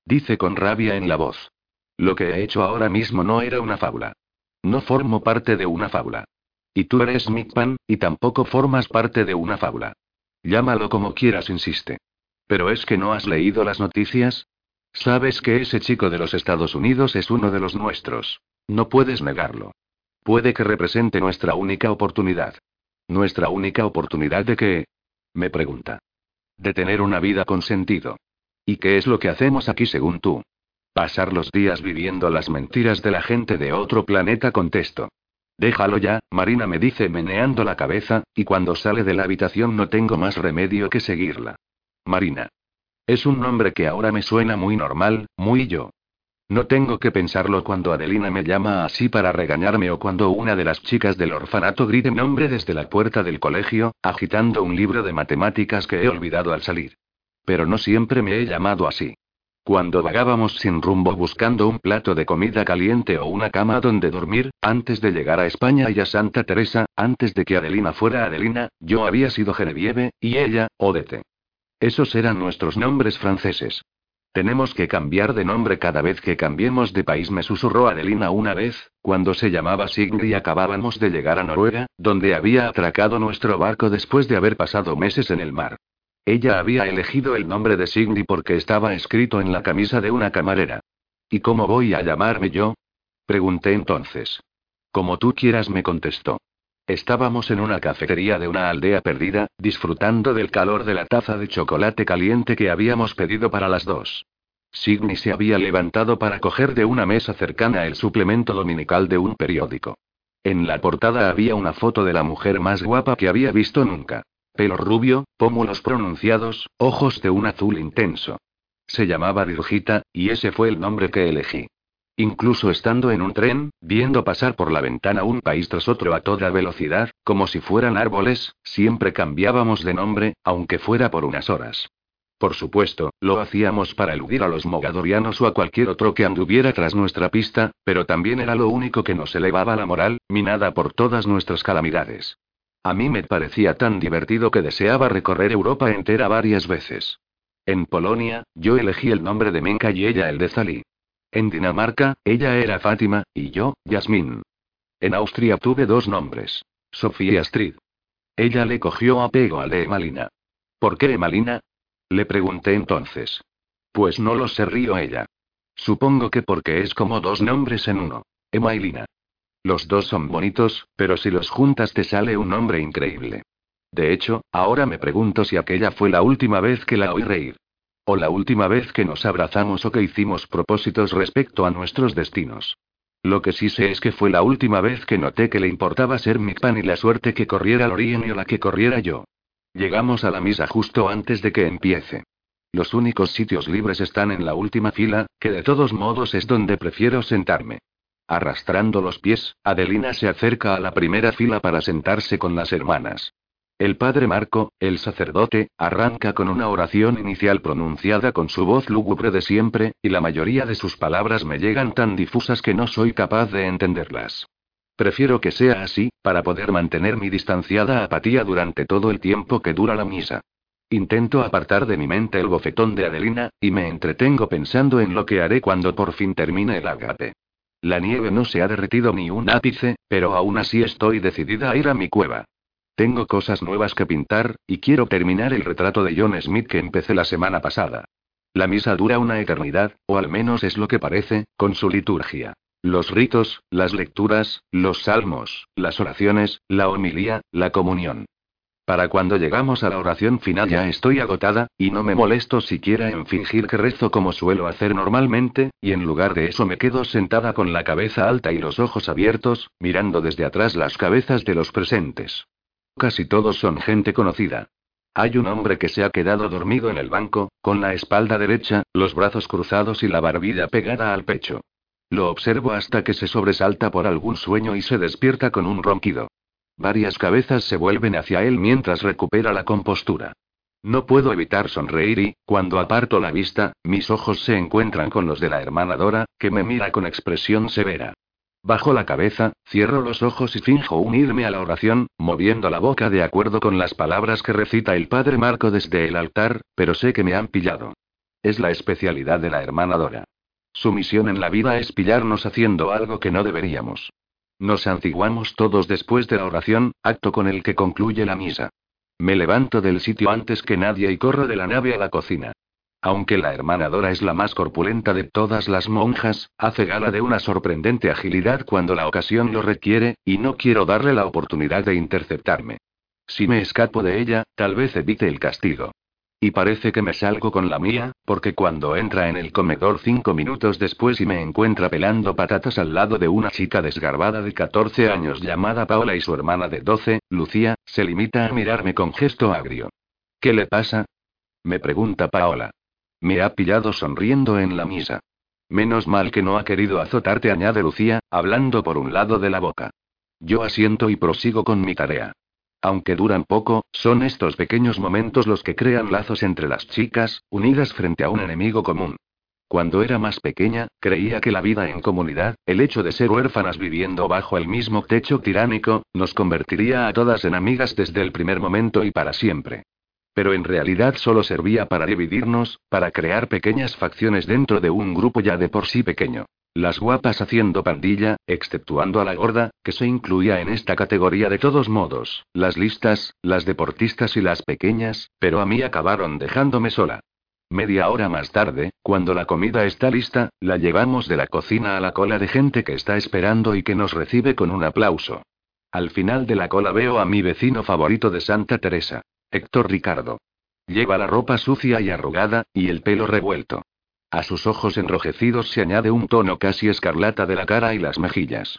Dice con rabia en la voz. Lo que he hecho ahora mismo no era una fábula. No formo parte de una fábula. Y tú eres Mikpan, y tampoco formas parte de una fábula. Llámalo como quieras, insiste. Pero es que no has leído las noticias. Sabes que ese chico de los Estados Unidos es uno de los nuestros. No puedes negarlo. Puede que represente nuestra única oportunidad. ¿Nuestra única oportunidad de qué? Me pregunta. De tener una vida con sentido. ¿Y qué es lo que hacemos aquí según tú? Pasar los días viviendo las mentiras de la gente de otro planeta, contesto. Déjalo ya, Marina me dice meneando la cabeza, y cuando sale de la habitación no tengo más remedio que seguirla. Marina. Es un nombre que ahora me suena muy normal, muy yo. No tengo que pensarlo cuando Adelina me llama así para regañarme o cuando una de las chicas del orfanato grite mi nombre desde la puerta del colegio, agitando un libro de matemáticas que he olvidado al salir. Pero no siempre me he llamado así. Cuando vagábamos sin rumbo buscando un plato de comida caliente o una cama donde dormir, antes de llegar a España y a Santa Teresa, antes de que Adelina fuera Adelina, yo había sido Genevieve, y ella, Odete. Esos eran nuestros nombres franceses. Tenemos que cambiar de nombre cada vez que cambiemos de país, me susurró Adelina una vez, cuando se llamaba Sigrid y acabábamos de llegar a Noruega, donde había atracado nuestro barco después de haber pasado meses en el mar. Ella había elegido el nombre de Signy porque estaba escrito en la camisa de una camarera. ¿Y cómo voy a llamarme yo? Pregunté entonces. Como tú quieras, me contestó. Estábamos en una cafetería de una aldea perdida, disfrutando del calor de la taza de chocolate caliente que habíamos pedido para las dos. Signy se había levantado para coger de una mesa cercana el suplemento dominical de un periódico. En la portada había una foto de la mujer más guapa que había visto nunca. Pelo rubio, pómulos pronunciados, ojos de un azul intenso. Se llamaba Virgita, y ese fue el nombre que elegí. Incluso estando en un tren, viendo pasar por la ventana un país tras otro a toda velocidad, como si fueran árboles, siempre cambiábamos de nombre, aunque fuera por unas horas. Por supuesto, lo hacíamos para eludir a los mogadorianos o a cualquier otro que anduviera tras nuestra pista, pero también era lo único que nos elevaba la moral, minada por todas nuestras calamidades. A mí me parecía tan divertido que deseaba recorrer Europa entera varias veces. En Polonia, yo elegí el nombre de Menka y ella el de Zali. En Dinamarca, ella era Fátima, y yo, Yasmín. En Austria tuve dos nombres. Sofía y Astrid. Ella le cogió apego al de Emalina. ¿Por qué Emalina? Le pregunté entonces. Pues no lo sé, río ella. Supongo que porque es como dos nombres en uno. Emailina. Los dos son bonitos, pero si los juntas te sale un nombre increíble. De hecho, ahora me pregunto si aquella fue la última vez que la oí reír. O la última vez que nos abrazamos o que hicimos propósitos respecto a nuestros destinos. Lo que sí sé es que fue la última vez que noté que le importaba ser mi pan y la suerte que corriera Lorien o la que corriera yo. Llegamos a la misa justo antes de que empiece. Los únicos sitios libres están en la última fila, que de todos modos es donde prefiero sentarme. Arrastrando los pies, Adelina se acerca a la primera fila para sentarse con las hermanas. El padre Marco, el sacerdote, arranca con una oración inicial pronunciada con su voz lúgubre de siempre, y la mayoría de sus palabras me llegan tan difusas que no soy capaz de entenderlas. Prefiero que sea así, para poder mantener mi distanciada apatía durante todo el tiempo que dura la misa. Intento apartar de mi mente el bofetón de Adelina, y me entretengo pensando en lo que haré cuando por fin termine el agape. La nieve no se ha derretido ni un ápice, pero aún así estoy decidida a ir a mi cueva. Tengo cosas nuevas que pintar, y quiero terminar el retrato de John Smith que empecé la semana pasada. La misa dura una eternidad, o al menos es lo que parece, con su liturgia. Los ritos, las lecturas, los salmos, las oraciones, la homilía, la comunión. Para cuando llegamos a la oración final ya estoy agotada, y no me molesto siquiera en fingir que rezo como suelo hacer normalmente, y en lugar de eso me quedo sentada con la cabeza alta y los ojos abiertos, mirando desde atrás las cabezas de los presentes. Casi todos son gente conocida. Hay un hombre que se ha quedado dormido en el banco, con la espalda derecha, los brazos cruzados y la barbilla pegada al pecho. Lo observo hasta que se sobresalta por algún sueño y se despierta con un ronquido. Varias cabezas se vuelven hacia él mientras recupera la compostura. No puedo evitar sonreír y, cuando aparto la vista, mis ojos se encuentran con los de la hermana Dora, que me mira con expresión severa. Bajo la cabeza, cierro los ojos y finjo unirme a la oración, moviendo la boca de acuerdo con las palabras que recita el padre Marco desde el altar, pero sé que me han pillado. Es la especialidad de la hermana Dora. Su misión en la vida es pillarnos haciendo algo que no deberíamos. Nos antiguamos todos después de la oración, acto con el que concluye la misa. Me levanto del sitio antes que nadie y corro de la nave a la cocina. Aunque la hermana Dora es la más corpulenta de todas las monjas, hace gala de una sorprendente agilidad cuando la ocasión lo requiere, y no quiero darle la oportunidad de interceptarme. Si me escapo de ella, tal vez evite el castigo. Y parece que me salgo con la mía, porque cuando entra en el comedor cinco minutos después y me encuentra pelando patatas al lado de una chica desgarbada de 14 años llamada Paola y su hermana de 12, Lucía, se limita a mirarme con gesto agrio. ¿Qué le pasa? Me pregunta Paola. Me ha pillado sonriendo en la misa. Menos mal que no ha querido azotarte, añade Lucía, hablando por un lado de la boca. Yo asiento y prosigo con mi tarea. Aunque duran poco, son estos pequeños momentos los que crean lazos entre las chicas, unidas frente a un enemigo común. Cuando era más pequeña, creía que la vida en comunidad, el hecho de ser huérfanas viviendo bajo el mismo techo tiránico, nos convertiría a todas en amigas desde el primer momento y para siempre. Pero en realidad solo servía para dividirnos, para crear pequeñas facciones dentro de un grupo ya de por sí pequeño. Las guapas haciendo pandilla, exceptuando a la gorda, que se incluía en esta categoría de todos modos, las listas, las deportistas y las pequeñas, pero a mí acabaron dejándome sola. Media hora más tarde, cuando la comida está lista, la llevamos de la cocina a la cola de gente que está esperando y que nos recibe con un aplauso. Al final de la cola veo a mi vecino favorito de Santa Teresa. Héctor Ricardo. Lleva la ropa sucia y arrugada, y el pelo revuelto. A sus ojos enrojecidos se añade un tono casi escarlata de la cara y las mejillas.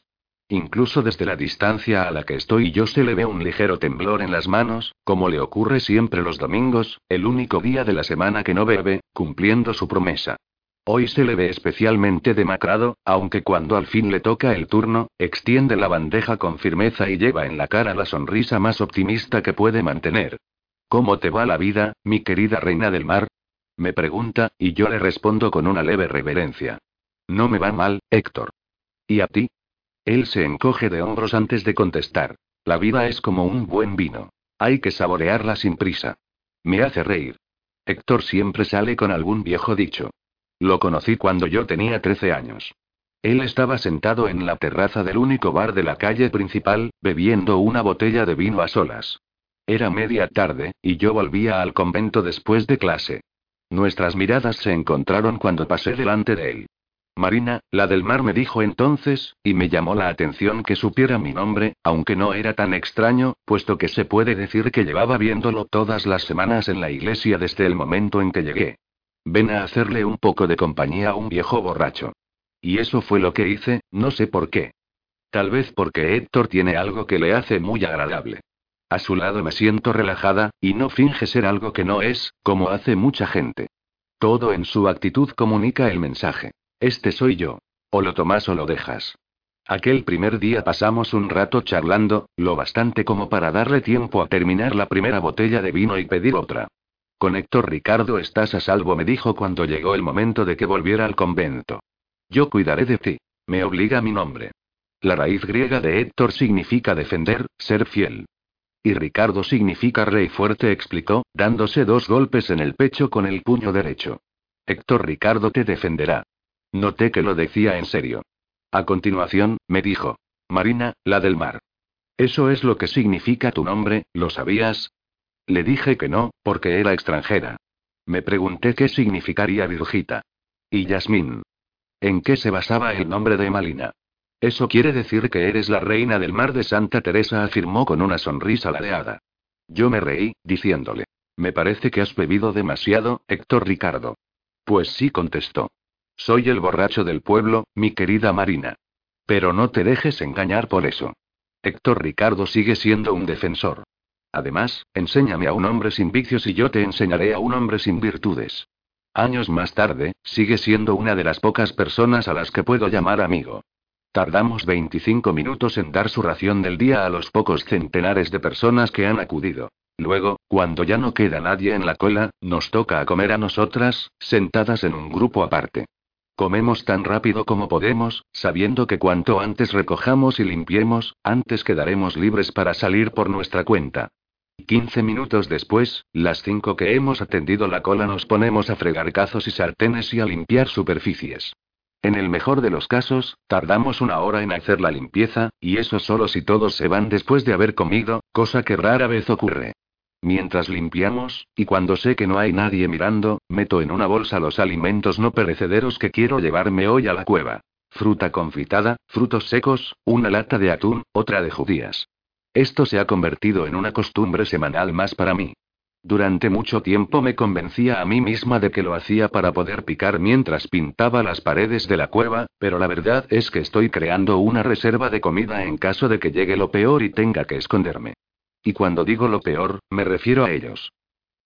Incluso desde la distancia a la que estoy yo se le ve un ligero temblor en las manos, como le ocurre siempre los domingos, el único día de la semana que no bebe, cumpliendo su promesa. Hoy se le ve especialmente demacrado, aunque cuando al fin le toca el turno, extiende la bandeja con firmeza y lleva en la cara la sonrisa más optimista que puede mantener. ¿Cómo te va la vida, mi querida reina del mar? Me pregunta, y yo le respondo con una leve reverencia. No me va mal, Héctor. ¿Y a ti? Él se encoge de hombros antes de contestar. La vida es como un buen vino. Hay que saborearla sin prisa. Me hace reír. Héctor siempre sale con algún viejo dicho. Lo conocí cuando yo tenía 13 años. Él estaba sentado en la terraza del único bar de la calle principal, bebiendo una botella de vino a solas. Era media tarde, y yo volvía al convento después de clase. Nuestras miradas se encontraron cuando pasé delante de él. Marina, la del mar, me dijo entonces, y me llamó la atención que supiera mi nombre, aunque no era tan extraño, puesto que se puede decir que llevaba viéndolo todas las semanas en la iglesia desde el momento en que llegué. Ven a hacerle un poco de compañía a un viejo borracho. Y eso fue lo que hice, no sé por qué. Tal vez porque Héctor tiene algo que le hace muy agradable. A su lado me siento relajada, y no finge ser algo que no es, como hace mucha gente. Todo en su actitud comunica el mensaje. Este soy yo. O lo tomas o lo dejas. Aquel primer día pasamos un rato charlando, lo bastante como para darle tiempo a terminar la primera botella de vino y pedir otra. Con Héctor Ricardo estás a salvo, me dijo cuando llegó el momento de que volviera al convento. Yo cuidaré de ti. Me obliga mi nombre. La raíz griega de Héctor significa defender, ser fiel. Y Ricardo significa rey fuerte, explicó, dándose dos golpes en el pecho con el puño derecho. Héctor Ricardo te defenderá. Noté que lo decía en serio. A continuación, me dijo. Marina, la del mar. ¿Eso es lo que significa tu nombre, lo sabías? Le dije que no, porque era extranjera. Me pregunté qué significaría Virgita. Y Yasmín. ¿En qué se basaba el nombre de Malina? Eso quiere decir que eres la reina del mar de Santa Teresa, afirmó con una sonrisa ladeada. Yo me reí, diciéndole. Me parece que has bebido demasiado, Héctor Ricardo. Pues sí, contestó. Soy el borracho del pueblo, mi querida Marina. Pero no te dejes engañar por eso. Héctor Ricardo sigue siendo un defensor. Además, enséñame a un hombre sin vicios y yo te enseñaré a un hombre sin virtudes. Años más tarde, sigue siendo una de las pocas personas a las que puedo llamar amigo. Tardamos 25 minutos en dar su ración del día a los pocos centenares de personas que han acudido. Luego, cuando ya no queda nadie en la cola, nos toca a comer a nosotras, sentadas en un grupo aparte. Comemos tan rápido como podemos, sabiendo que cuanto antes recojamos y limpiemos, antes quedaremos libres para salir por nuestra cuenta. Quince minutos después, las cinco que hemos atendido la cola nos ponemos a fregar cazos y sartenes y a limpiar superficies. En el mejor de los casos, tardamos una hora en hacer la limpieza, y eso solo si todos se van después de haber comido, cosa que rara vez ocurre. Mientras limpiamos, y cuando sé que no hay nadie mirando, meto en una bolsa los alimentos no perecederos que quiero llevarme hoy a la cueva. Fruta confitada, frutos secos, una lata de atún, otra de judías. Esto se ha convertido en una costumbre semanal más para mí. Durante mucho tiempo me convencía a mí misma de que lo hacía para poder picar mientras pintaba las paredes de la cueva, pero la verdad es que estoy creando una reserva de comida en caso de que llegue lo peor y tenga que esconderme. Y cuando digo lo peor, me refiero a ellos.